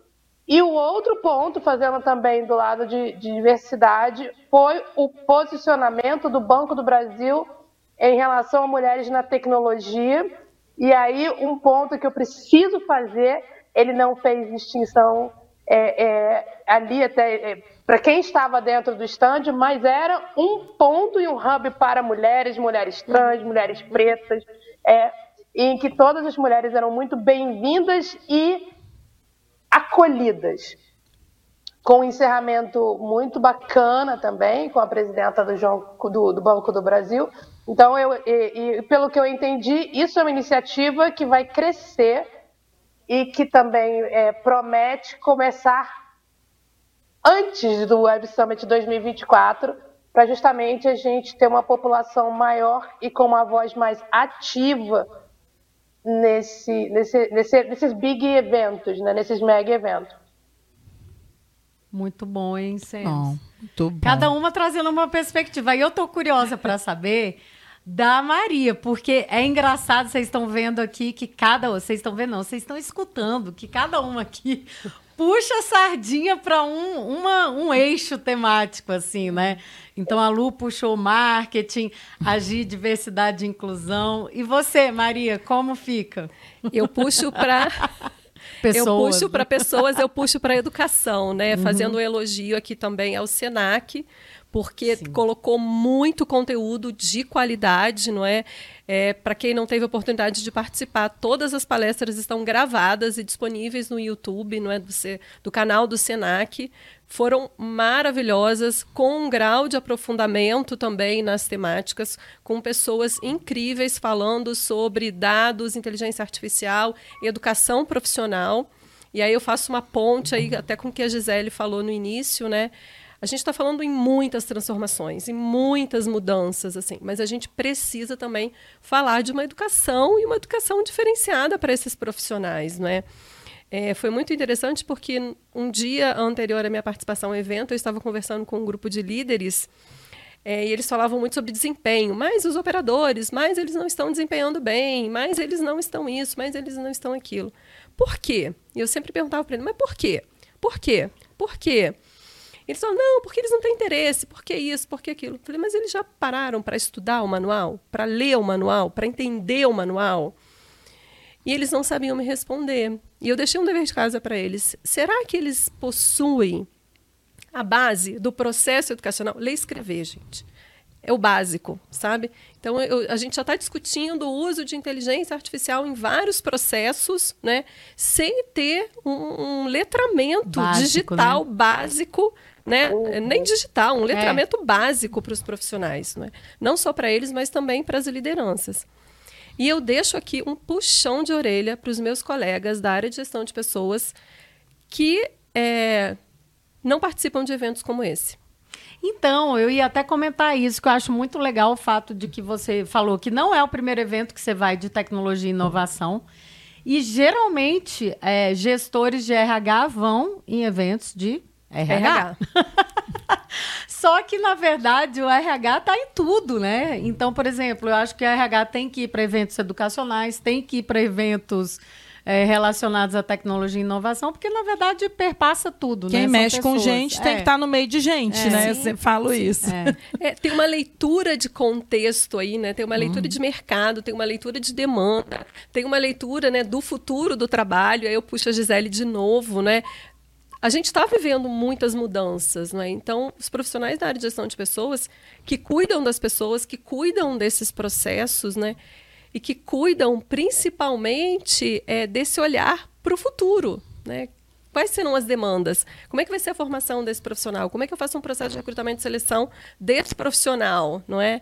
E o outro ponto, fazendo também do lado de, de, diversidade, foi o posicionamento do Banco do Brasil em relação a mulheres na tecnologia. E aí, um ponto que eu preciso fazer, ele não fez distinção é, é, ali até é, para quem estava dentro do stand, mas era um ponto e um hub para mulheres, mulheres trans, mulheres pretas, é, em que todas as mulheres eram muito bem-vindas e acolhidas. Com um encerramento muito bacana também, com a presidenta do, João, do, do Banco do Brasil. Então, eu, e, e, pelo que eu entendi, isso é uma iniciativa que vai crescer e que também é, promete começar antes do Web Summit 2024, para justamente a gente ter uma população maior e com uma voz mais ativa nesse, nesse, nesse, nesses big eventos, né? nesses mega eventos. Muito bom, hein, Sam? Cada uma trazendo uma perspectiva. E eu tô curiosa para saber da Maria, porque é engraçado, vocês estão vendo aqui que cada. Vocês estão vendo, não, vocês estão escutando que cada uma aqui puxa a sardinha para um, uma, um eixo temático, assim, né? Então a Lu puxou marketing, agir diversidade e inclusão. E você, Maria, como fica? Eu puxo para Pessoas, eu puxo para pessoas, eu puxo para educação, né? Uhum. Fazendo um elogio aqui também ao Senac, porque Sim. colocou muito conteúdo de qualidade, não é? é Para quem não teve oportunidade de participar, todas as palestras estão gravadas e disponíveis no YouTube, não é? Do, do canal do Senac. Foram maravilhosas, com um grau de aprofundamento também nas temáticas, com pessoas incríveis falando sobre dados, inteligência artificial, educação profissional. E aí eu faço uma ponte aí até com o que a Gisele falou no início, né? A gente está falando em muitas transformações, em muitas mudanças, assim, mas a gente precisa também falar de uma educação e uma educação diferenciada para esses profissionais, não é? É, foi muito interessante porque um dia anterior à minha participação no evento, eu estava conversando com um grupo de líderes é, e eles falavam muito sobre desempenho. Mas os operadores, mais eles não estão desempenhando bem, mais eles não estão isso, mais eles não estão aquilo. Por quê? E eu sempre perguntava para eles, mas por quê? Por quê? Por quê? Eles falam, não, porque eles não têm interesse, por que isso, por que aquilo. Eu falei, mas eles já pararam para estudar o manual, para ler o manual, para entender o manual? E eles não sabiam me responder. E eu deixei um dever de casa para eles. Será que eles possuem a base do processo educacional? Ler e escrever, gente. É o básico, sabe? Então, eu, a gente já está discutindo o uso de inteligência artificial em vários processos, né? Sem ter um, um letramento básico, digital né? básico né? Uhum. Nem digital, um letramento é. básico para os profissionais, não, é? não só para eles, mas também para as lideranças. E eu deixo aqui um puxão de orelha para os meus colegas da área de gestão de pessoas que é, não participam de eventos como esse. Então, eu ia até comentar isso, que eu acho muito legal o fato de que você falou que não é o primeiro evento que você vai de tecnologia e inovação. E geralmente, é, gestores de RH vão em eventos de RH. Só que, na verdade, o RH está em tudo, né? Então, por exemplo, eu acho que o RH tem que ir para eventos educacionais, tem que ir para eventos é, relacionados à tecnologia e inovação, porque na verdade perpassa tudo. Quem né? mexe com gente tem que estar tá no meio de gente, é. né? Eu sempre falo sim. isso. É. tem uma leitura de contexto aí, né? Tem uma leitura hum. de mercado, tem uma leitura de demanda, tem uma leitura né, do futuro do trabalho. Aí eu puxo a Gisele de novo, né? A gente está vivendo muitas mudanças, né? Então, os profissionais da área de gestão de pessoas que cuidam das pessoas, que cuidam desses processos, né? E que cuidam principalmente é, desse olhar para o futuro, né? Quais serão as demandas? Como é que vai ser a formação desse profissional? Como é que eu faço um processo de recrutamento e seleção desse profissional, não é?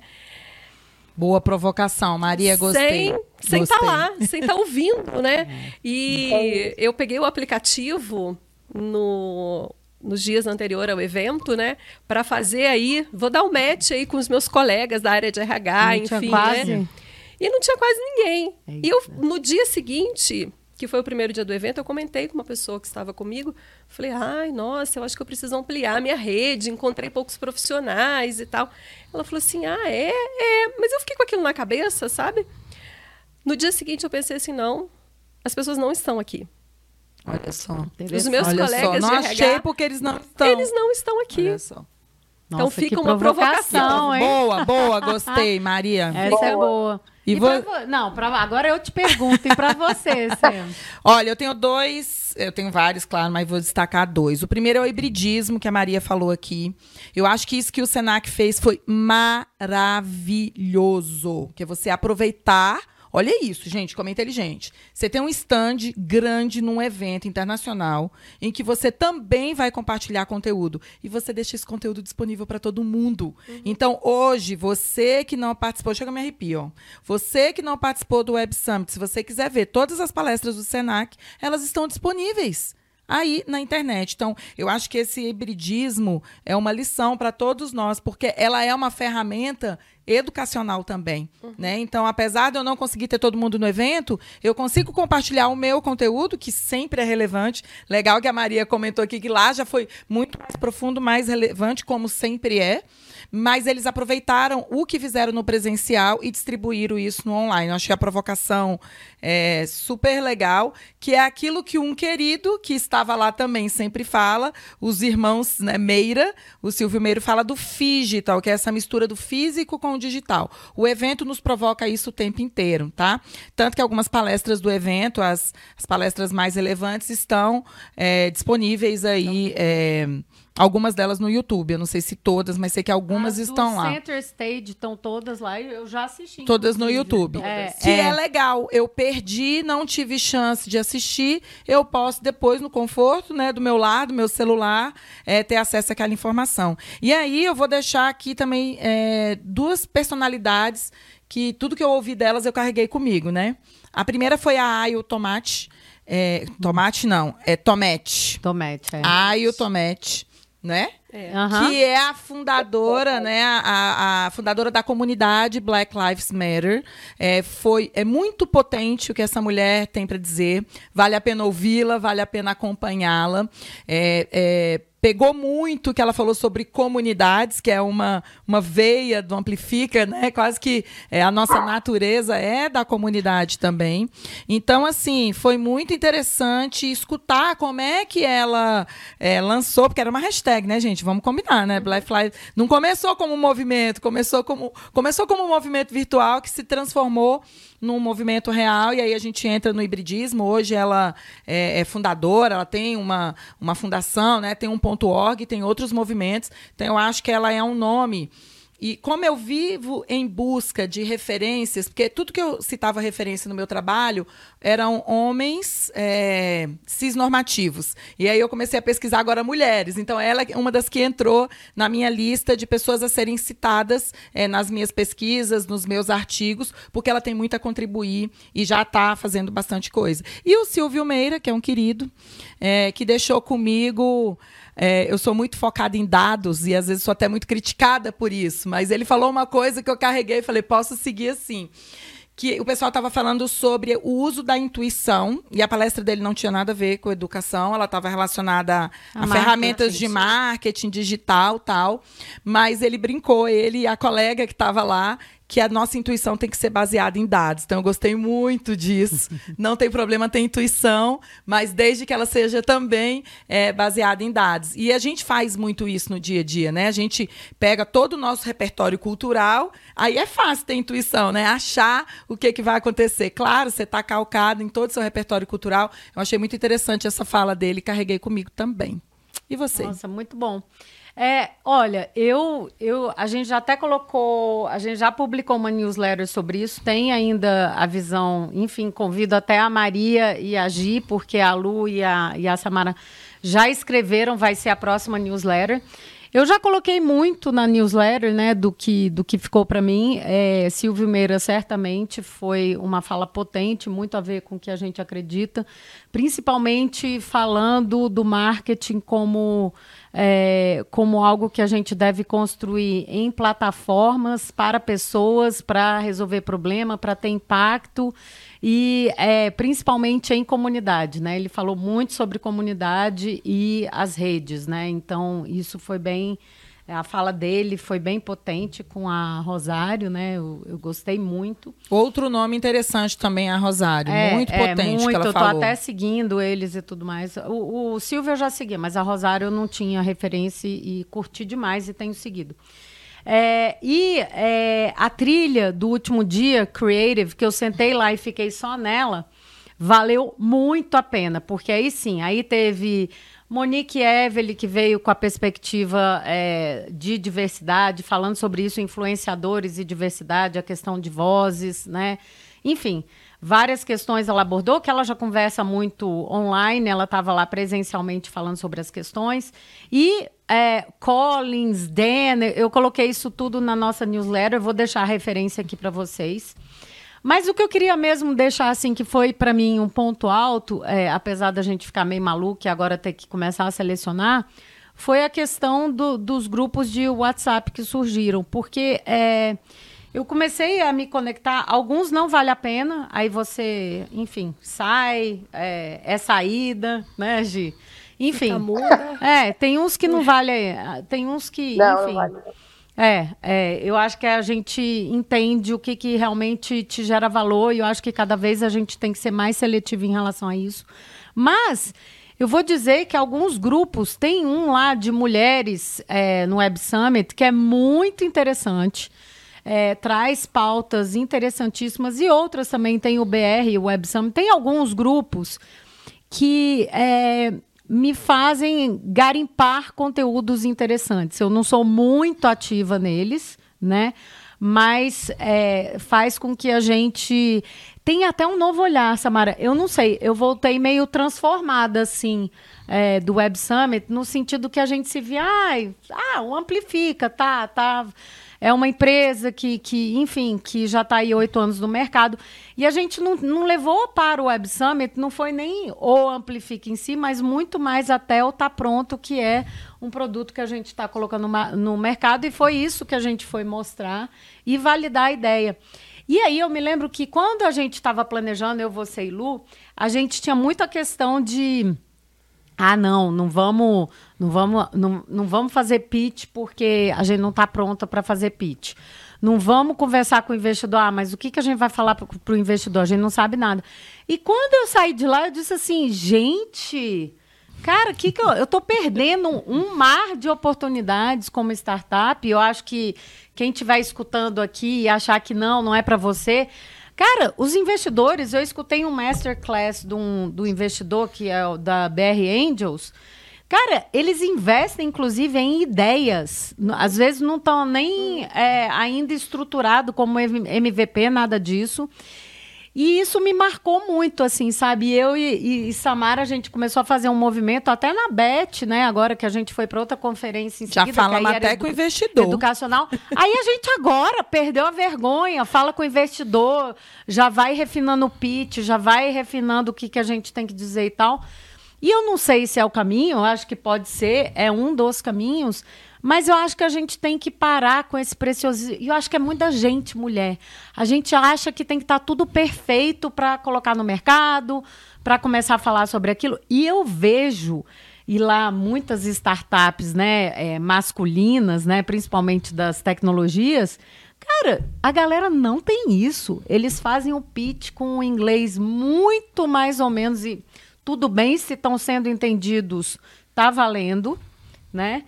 Boa provocação, Maria, gostei. Sem estar tá lá, sem estar tá ouvindo, né? E eu peguei o aplicativo no, nos dias anteriores ao evento, né? Para fazer aí, vou dar um match aí com os meus colegas da área de RH, não enfim, né? E não tinha quase ninguém. Eita. E eu, no dia seguinte, que foi o primeiro dia do evento, eu comentei com uma pessoa que estava comigo. Falei, ai, nossa, eu acho que eu preciso ampliar a minha rede, encontrei poucos profissionais e tal. Ela falou assim, ah, é? É. Mas eu fiquei com aquilo na cabeça, sabe? No dia seguinte eu pensei assim, não, as pessoas não estão aqui. Olha só. Os meus Olha colegas só. Não de achei RH, porque eles não estão. Eles não estão aqui. Olha só. Então Nossa, fica uma provocação. hein? Boa, boa, gostei, Maria. Essa boa. é boa. E, e vo... pra, não, pra, agora eu te pergunto, e para você, Sam? Olha, eu tenho dois, eu tenho vários, claro, mas vou destacar dois. O primeiro é o hibridismo, que a Maria falou aqui. Eu acho que isso que o Senac fez foi maravilhoso, que é você aproveitar Olha isso, gente, como é inteligente. Você tem um stand grande num evento internacional em que você também vai compartilhar conteúdo e você deixa esse conteúdo disponível para todo mundo. Uhum. Então, hoje, você que não participou, chega a me arrepio, Você que não participou do Web Summit, se você quiser ver todas as palestras do Senac, elas estão disponíveis aí na internet. Então, eu acho que esse hibridismo é uma lição para todos nós, porque ela é uma ferramenta educacional também, uhum. né? Então, apesar de eu não conseguir ter todo mundo no evento, eu consigo compartilhar o meu conteúdo, que sempre é relevante. Legal que a Maria comentou aqui que lá já foi muito mais profundo, mais relevante, como sempre é mas eles aproveitaram o que fizeram no presencial e distribuíram isso no online. Eu achei a provocação é, super legal, que é aquilo que um querido que estava lá também sempre fala, os irmãos né, Meira, o Silvio Meira fala do digital, que é essa mistura do físico com o digital. O evento nos provoca isso o tempo inteiro, tá? Tanto que algumas palestras do evento, as, as palestras mais relevantes, estão é, disponíveis aí. É, Algumas delas no YouTube, eu não sei se todas, mas sei que algumas As estão do lá. Center Stage estão todas lá e eu já assisti. Todas no YouTube. É, que é. é. legal. Eu perdi, não tive chance de assistir. Eu posso depois, no conforto né, do meu lar, do meu celular, é, ter acesso àquela informação. E aí eu vou deixar aqui também é, duas personalidades que tudo que eu ouvi delas eu carreguei comigo, né? A primeira foi a Ayo Tomate. É, tomate não, é Tomete. Tomete, é. Ayo Tomete né? É. Uhum. Que é a fundadora, né? A, a, fundadora da comunidade Black Lives Matter. É, foi, é muito potente o que essa mulher tem para dizer. Vale a pena ouvi-la, vale a pena acompanhá-la. É, é pegou muito que ela falou sobre comunidades, que é uma, uma veia do Amplifica, né? Quase que é, a nossa natureza é da comunidade também. Então, assim, foi muito interessante escutar como é que ela é, lançou, porque era uma hashtag, né, gente? Vamos combinar, né? Black Lives não começou como um movimento, começou como, começou como um movimento virtual que se transformou num movimento real, e aí a gente entra no hibridismo. Hoje ela é, é fundadora, ela tem uma, uma fundação, né? tem um ponto .org, tem outros movimentos. Então, eu acho que ela é um nome e como eu vivo em busca de referências, porque tudo que eu citava referência no meu trabalho eram homens é, cisnormativos. E aí eu comecei a pesquisar agora mulheres. Então ela é uma das que entrou na minha lista de pessoas a serem citadas é, nas minhas pesquisas, nos meus artigos, porque ela tem muito a contribuir e já está fazendo bastante coisa. E o Silvio Meira, que é um querido, é, que deixou comigo é, eu sou muito focada em dados e às vezes sou até muito criticada por isso, mas ele falou uma coisa que eu carreguei e falei, posso seguir assim. Que o pessoal estava falando sobre o uso da intuição, e a palestra dele não tinha nada a ver com educação, ela estava relacionada a, a ferramentas de marketing digital tal, mas ele brincou, ele e a colega que estava lá, que a nossa intuição tem que ser baseada em dados. Então, eu gostei muito disso. Não tem problema ter intuição, mas desde que ela seja também é, baseada em dados. E a gente faz muito isso no dia a dia, né? A gente pega todo o nosso repertório cultural, aí é fácil ter intuição, né? Achar o que, que vai acontecer. Claro, você está calcado em todo o seu repertório cultural. Eu achei muito interessante essa fala dele, carreguei comigo também. E você? Nossa, muito bom. É, olha, eu, eu, a gente já até colocou, a gente já publicou uma newsletter sobre isso, tem ainda a visão, enfim, convido até a Maria e a Gi, porque a Lu e a, e a Samara já escreveram, vai ser a próxima newsletter. Eu já coloquei muito na newsletter, né, do que, do que ficou para mim. É, Silvio Meira certamente foi uma fala potente, muito a ver com o que a gente acredita, principalmente falando do marketing como é, como algo que a gente deve construir em plataformas para pessoas, para resolver problema, para ter impacto e é, principalmente em comunidade, né? Ele falou muito sobre comunidade e as redes, né? Então isso foi bem a fala dele foi bem potente com a Rosário, né? Eu, eu gostei muito. Outro nome interessante também, a Rosário. É, muito é, potente muito, que ela eu falou. Eu tô até seguindo eles e tudo mais. O, o Silvio eu já seguia, mas a Rosário eu não tinha referência e, e curti demais e tenho seguido. É, e é, a trilha do último dia, Creative, que eu sentei lá e fiquei só nela, valeu muito a pena, porque aí sim, aí teve Monique Evely, que veio com a perspectiva é, de diversidade, falando sobre isso, influenciadores e diversidade, a questão de vozes, né? Enfim, várias questões ela abordou, que ela já conversa muito online, ela estava lá presencialmente falando sobre as questões. E é, Collins, Dan, eu coloquei isso tudo na nossa newsletter, eu vou deixar a referência aqui para vocês. Mas o que eu queria mesmo deixar assim, que foi para mim um ponto alto, é, apesar da gente ficar meio maluco e agora ter que começar a selecionar, foi a questão do, dos grupos de WhatsApp que surgiram. Porque é, eu comecei a me conectar, alguns não vale a pena, aí você, enfim, sai, é, é saída, né, Gi? Enfim. É, tem uns que não vale, tem uns que, não, enfim. Não vale. É, é, eu acho que a gente entende o que, que realmente te gera valor e eu acho que cada vez a gente tem que ser mais seletivo em relação a isso. Mas eu vou dizer que alguns grupos, tem um lá de mulheres é, no Web Summit que é muito interessante. É, traz pautas interessantíssimas e outras também tem o BR, o Web Summit. Tem alguns grupos que é, me fazem garimpar conteúdos interessantes. Eu não sou muito ativa neles, né? Mas é, faz com que a gente tenha até um novo olhar, Samara. Eu não sei, eu voltei meio transformada, assim, é, do Web Summit, no sentido que a gente se via, ah, o Amplifica, tá, tá é uma empresa que, que enfim, que já está aí oito anos no mercado. E a gente não, não levou para o Web Summit, não foi nem o Amplifica em si, mas muito mais até o Tá Pronto, que é um produto que a gente está colocando no mercado. E foi isso que a gente foi mostrar e validar a ideia. E aí eu me lembro que quando a gente estava planejando, eu, você e Lu, a gente tinha muita questão de ah, não, não vamos, não vamos, não, não vamos fazer pitch porque a gente não está pronta para fazer pitch. Não vamos conversar com o investidor. Ah, mas o que, que a gente vai falar para o investidor? A gente não sabe nada. E quando eu saí de lá, eu disse assim, gente, cara, que que eu, tô perdendo um mar de oportunidades como startup. Eu acho que quem estiver escutando aqui e achar que não, não é para você, Cara, os investidores, eu escutei um masterclass do, um, do investidor que é o da BR Angels. Cara, eles investem, inclusive, em ideias. Às vezes não estão nem é, ainda estruturado como MVP, nada disso. E isso me marcou muito, assim, sabe? Eu e, e, Samara, a gente começou a fazer um movimento, até na BET, né? Agora que a gente foi para outra conferência em Já seguida. Já falamos até com o investidor. Educacional. aí a gente agora perdeu a vergonha, fala com o investidor, já vai refinando o pitch, já vai refinando o que, que a gente tem que dizer e tal. E eu não sei se é o caminho, acho que pode ser, é um dos caminhos, mas eu acho que a gente tem que parar com esse precioso. E eu acho que é muita gente, mulher. A gente acha que tem que estar tá tudo perfeito para colocar no mercado, para começar a falar sobre aquilo. E eu vejo e lá muitas startups, né, é, masculinas, né, principalmente das tecnologias, Cara, a galera não tem isso. Eles fazem o pitch com um inglês muito mais ou menos e tudo bem se estão sendo entendidos, tá valendo, né?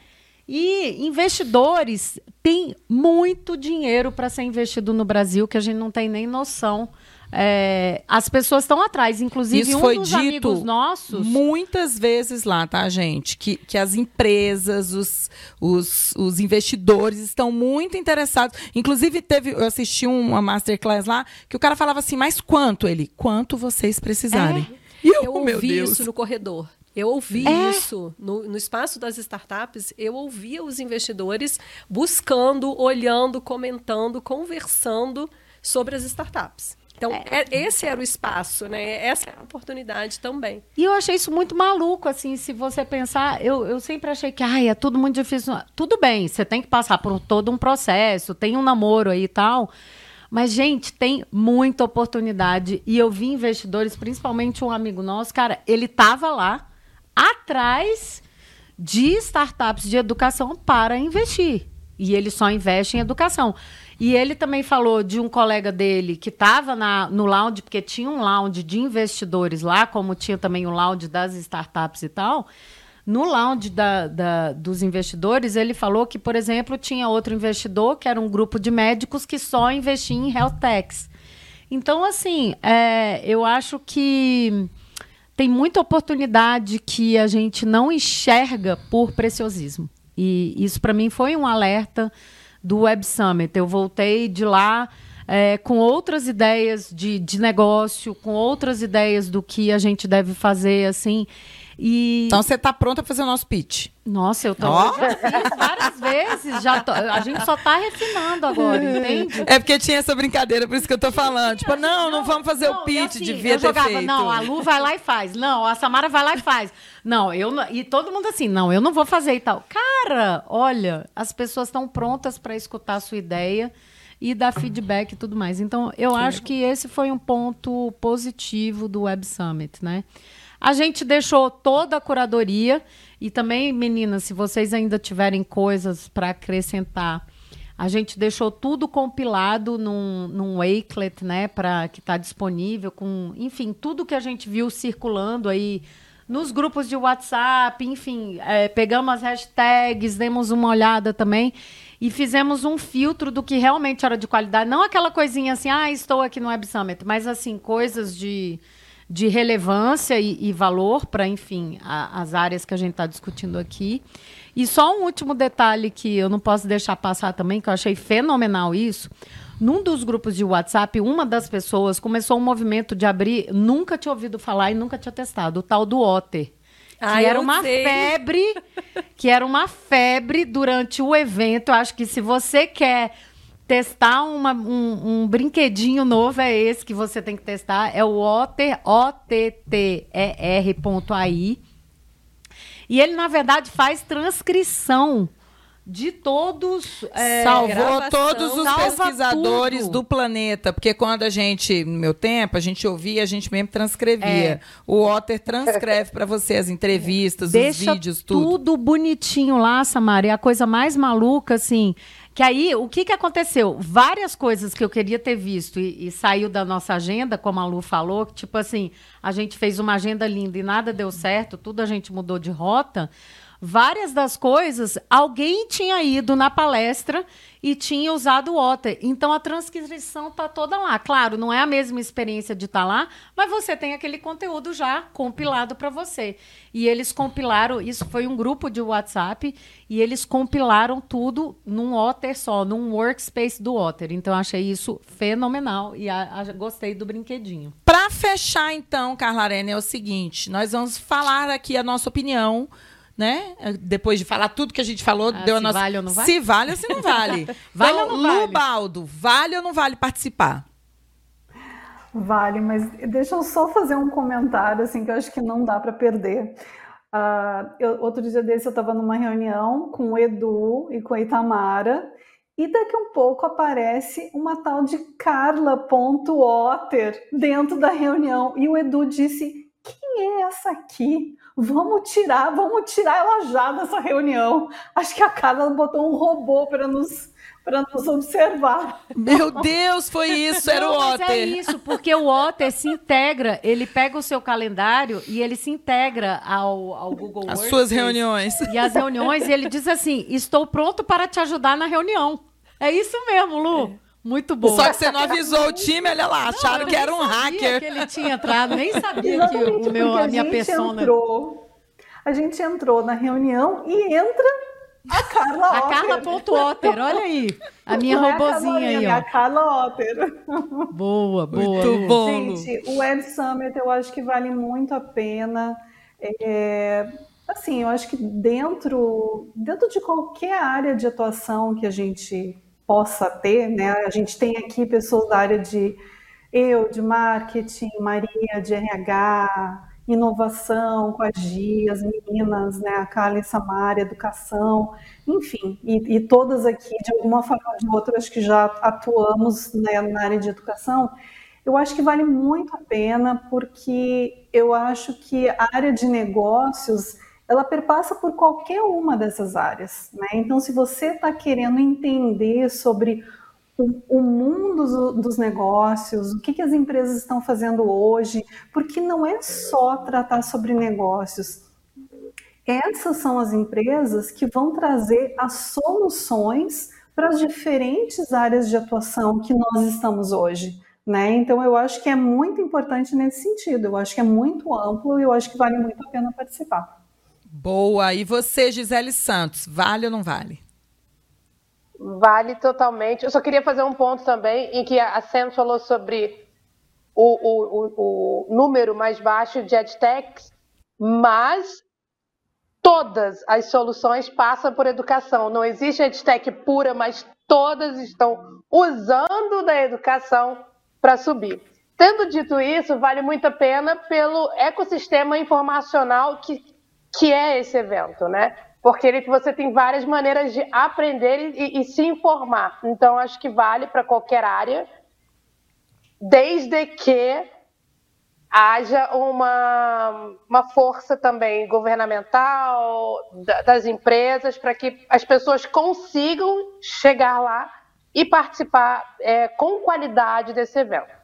E investidores têm muito dinheiro para ser investido no Brasil que a gente não tem nem noção. É, as pessoas estão atrás, inclusive Isso um foi dos dito amigos nossos. muitas vezes lá, tá, gente? Que, que as empresas, os, os, os investidores estão muito interessados. Inclusive, teve, eu assisti uma masterclass lá que o cara falava assim: mas quanto? Ele, quanto vocês precisarem. E Eu oh, meu ouvi Deus. isso no corredor. Eu ouvi É. isso no, no espaço das startups. Eu ouvia os investidores buscando, olhando, comentando, conversando sobre as startups. Então, é- esse era o espaço, né? Essa era a oportunidade também. E eu achei isso muito maluco, assim, se você pensar, eu, eu sempre achei que, ai, é tudo muito difícil. Tudo bem, você tem que passar por todo um processo, tem um namoro aí e tal. Mas, gente, tem muita oportunidade. E eu vi investidores, principalmente um amigo nosso, cara, ele tava lá atrás de startups de educação para investir. E ele só investe em educação. E ele também falou de um colega dele que estava no lounge, porque tinha um lounge de investidores lá, como tinha também o lounge das startups e tal. No lounge da, da- dos investidores, ele falou que, por exemplo, tinha outro investidor, que era um grupo de médicos que só investia em health techs. Então, assim, é, eu acho que tem muita oportunidade que a gente não enxerga por preciosismo. E isso, para mim, foi um alerta do Web Summit. Eu voltei de lá é, com outras ideias de, de negócio, com outras ideias do que a gente deve fazer, assim. E Então você tá pronta para fazer o nosso pitch. nossa, eu tô, Ó. já fiz várias vezes, já tô- a gente só tá refinando agora, entende? É porque tinha essa brincadeira, por isso que eu tô falando. Tipo, não, não vamos fazer Não, o pitch, assim, devia eu ter jogava, feito. Não, a Lu vai lá e faz. Não, a Samara vai lá e faz. Não, eu não, e todo mundo assim, não, eu não vou fazer e tal. Cara, olha, as pessoas estão prontas para escutar a sua ideia e dar feedback e tudo mais. Então, eu acho que esse foi um ponto positivo do Web Summit, né? A gente deixou toda a curadoria. E também, meninas, se vocês ainda tiverem coisas para acrescentar, a gente deixou tudo compilado num, num Wakelet, né, para que está disponível com, enfim, tudo que a gente viu circulando aí nos grupos de WhatsApp, enfim, é, pegamos as hashtags, demos uma olhada também e fizemos um filtro do que realmente era de qualidade, não aquela coisinha assim, ah, estou aqui no Web Summit, mas assim coisas de de relevância e, e valor para, enfim, a- as áreas que a gente está discutindo aqui. E só um último detalhe que eu não posso deixar passar também, que eu achei fenomenal isso. Num dos grupos de WhatsApp, uma das pessoas começou um movimento de abrir, nunca tinha ouvido falar e nunca tinha testado, o tal do Otter. Que Ah, era uma sei. febre, que era uma febre durante o evento. Eu acho que se você quer testar uma- um, um brinquedinho novo, é esse que você tem que testar. É o Otter, O-T-T-E-R.ai. E ele, na verdade, faz transcrição de todos. é, Salvou gravação, todos os pesquisadores tudo. do planeta, porque quando a gente, no meu tempo, a gente ouvia, a gente mesmo transcrevia. É. O Otter transcreve para você as entrevistas, os Deixa vídeos, tudo. tudo bonitinho lá, Samara. É a coisa mais maluca, assim. Que aí, o que, que aconteceu? Várias coisas que eu queria ter visto e, e saiu da nossa agenda, como a Lu falou, tipo assim, a gente fez uma agenda linda e nada deu certo, tudo a gente mudou de rota. Várias das coisas, alguém tinha ido na palestra e tinha usado o Otter. Então a transcrição tá toda lá. Claro, não é a mesma experiência de estar lá, mas você tem aquele conteúdo já compilado para você. E eles compilaram, isso foi um grupo de WhatsApp, e eles compilaram tudo num Otter só, num workspace do Otter. Então eu achei isso fenomenal e a- a- gostei do brinquedinho. Para fechar, então, Carla Arena, é o seguinte: nós vamos falar aqui a nossa opinião. Né? Depois de falar tudo que a gente falou, Ah, deu a se nossa. vale ou não vale? Se vale ou se não vale. Vale então, ou não vale? Lubaldo, vale ou não vale participar? Vale, mas deixa eu só fazer um comentário assim que eu acho que não dá para perder. Ah, eu- outro dia desse eu estava numa reunião com o Edu e com a Itamara e daqui um pouco aparece uma tal de Carla.otter dentro da reunião e o Edu disse: quem é essa aqui? Vamos tirar, vamos tirar ela já dessa reunião. Acho que a Carla botou um robô para nos para nos observar. Meu Deus, foi isso, era o Mas Otter. é isso, porque o Otter se integra, ele pega o seu calendário e ele se integra ao, ao Google As Workspace. suas reuniões. E as reuniões, e ele diz assim: estou pronto para te ajudar na reunião. É isso mesmo, Lu. Muito bom. Só que você não avisou o time, olha lá, acharam Eu que era nem um sabia hacker. que ele tinha entrado, nem sabia que o meu, porque a minha gente persona. entrou, a gente entrou na reunião e entra a Carla A Otter. Carla ponto Otter, olha aí. A minha Não é a robozinha aí, é a ó. Carla Otter. Boa, boa. Muito bom. Gente, o Web Summit eu acho que vale muito a pena. É, assim, eu acho que dentro, dentro de qualquer área de atuação que a gente possa ter, né? A gente tem aqui pessoas da área de eu, de marketing, Maria, de RH, inovação, com a Gi, as meninas, né? A Carla e Samara, educação, enfim, e, e todas aqui, de alguma forma ou de outra, acho que já atuamos né, na área de educação. Eu acho que vale muito a pena, porque eu acho que a área de negócios ela perpassa por qualquer uma dessas áreas. Né? Então, se você está querendo entender sobre o, o mundo do, dos negócios, o que, que as empresas estão fazendo hoje, porque não é só tratar sobre negócios. Essas são as empresas que vão trazer as soluções para as diferentes áreas de atuação que nós estamos hoje. Né? Então, eu acho que é muito importante nesse sentido. Eu acho que é muito amplo e eu acho que vale muito a pena participar. Boa. E você, Gisele Santos, vale ou não vale? Vale totalmente. Eu só queria fazer um ponto também em que a Sam falou sobre o, o, o, o número mais baixo de edtechs, mas todas as soluções passam por educação. Não existe edtech pura, mas todas estão usando da educação para subir. Tendo dito isso, vale muito a pena pelo ecossistema informacional que, que é esse evento, né? Porque ele, você tem várias maneiras de aprender e, e se informar. Então, acho que vale para qualquer área, desde que haja uma, uma força também governamental, da, das empresas, para que as pessoas consigam chegar lá e participar é, com qualidade desse evento.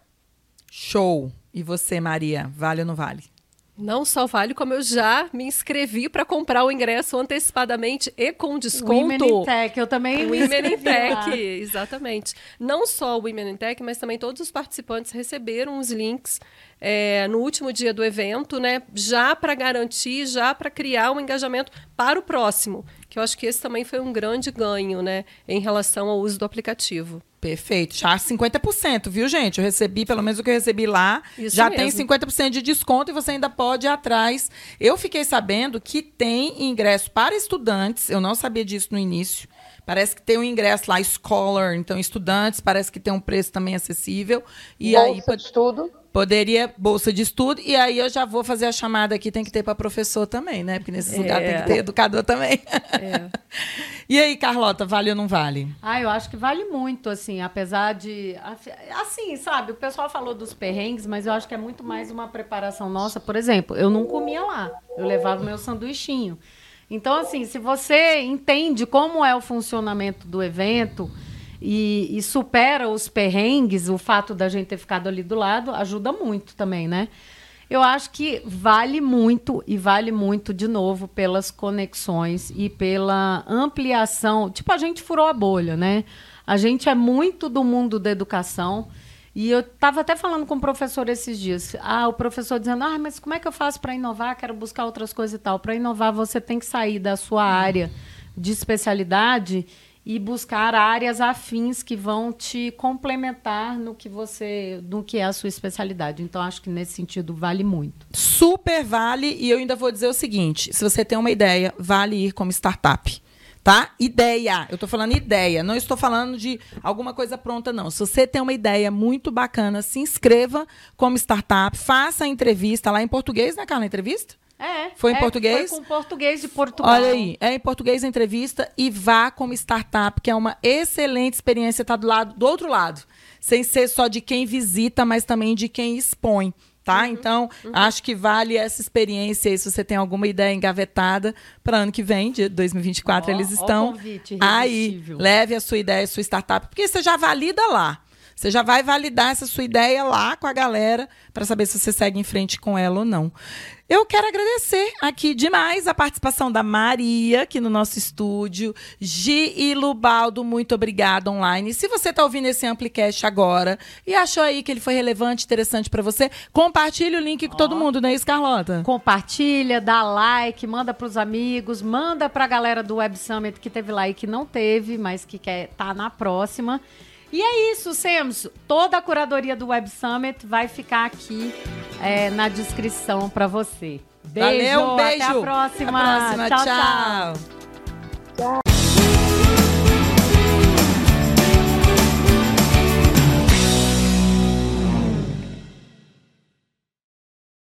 Show. E você, Maria, vale ou não vale? Não só vale, como eu já me inscrevi para comprar o ingresso antecipadamente e com desconto. Women in Tech, eu também me Women in inscrevi lá. Tech, exatamente. Não só o Women in Tech, mas também todos os participantes receberam os links é, no último dia do evento, né? Já para garantir, já para criar um engajamento para o próximo. Que eu acho que esse também foi um grande ganho, né? Em relação ao uso do aplicativo. Perfeito. Já 50%, viu, gente? Eu recebi, pelo menos o que eu recebi lá, Isso já mesmo. tem 50% de desconto e você ainda pode ir atrás. Eu fiquei sabendo que tem ingresso para estudantes, eu não sabia disso no início. Parece que tem um ingresso lá, Scholar, então estudantes, parece que tem um preço também acessível. E Bolsa aí de estudo. Poderia, bolsa de estudo, e aí eu já vou fazer a chamada aqui, tem que ter para professor também, né? Porque nesses É. lugares tem que ter educador também. É. e aí, Carlota, vale ou não vale? Ah, eu acho que vale muito, assim, apesar de. Assim, sabe, o pessoal falou dos perrengues, mas eu acho que é muito mais uma preparação nossa. Por exemplo, eu não comia lá, eu levava meu sanduichinho. Então, assim, se você entende como é o funcionamento do evento e, e supera os perrengues, o fato da gente ter ficado ali do lado, ajuda muito também, né? Eu acho que vale muito e vale muito de novo pelas conexões e pela ampliação. Tipo, a gente furou a bolha, né? A gente é muito do mundo da educação. E eu estava até falando com o professor esses dias. Ah, o professor dizendo: Ah, mas como é que eu faço para inovar? Quero buscar outras coisas e tal. Para inovar, você tem que sair da sua área de especialidade e buscar áreas afins que vão te complementar no que você, no que é a sua especialidade. Então acho que nesse sentido vale muito. Super vale, e eu ainda vou dizer o seguinte: se você tem uma ideia, vale ir como startup. Tá? Ideia. Eu estou falando ideia. Não estou falando de alguma coisa pronta, não. Se você tem uma ideia muito bacana, se inscreva como startup, faça a entrevista lá em português, né, Carla? Entrevista? É. Foi em é, português? Foi com português de Portugal. Olha aí, é em português a entrevista e vá como startup, que é uma excelente experiência estar do lado do outro lado, sem ser só de quem visita, mas também de quem expõe. tá? Uhum, então, uhum. acho que vale essa experiência aí, se você tem alguma ideia engavetada para ano que vem, de 2024, oh, eles estão aí. Leve a sua ideia, a sua startup, porque você já valida lá. Você já vai validar essa sua ideia lá com a galera para saber se você segue em frente com ela ou não. Eu quero agradecer aqui demais a participação da Maria aqui no nosso estúdio. Gi e Lubaldo, muito obrigada online. Se você está ouvindo esse Amplicast agora e achou aí que ele foi relevante, interessante para você, compartilhe o link com oh. todo mundo, não é isso, Carlota? Compartilha, dá like, manda para os amigos, manda para a galera do Web Summit que teve lá e que não teve, mas que quer estar tá na próxima. E é isso, Semos. Toda a curadoria do Web Summit vai ficar aqui é, na descrição para você. Beijo, Valeu, um beijo. Até a próxima. Até a próxima. tchau. tchau. tchau.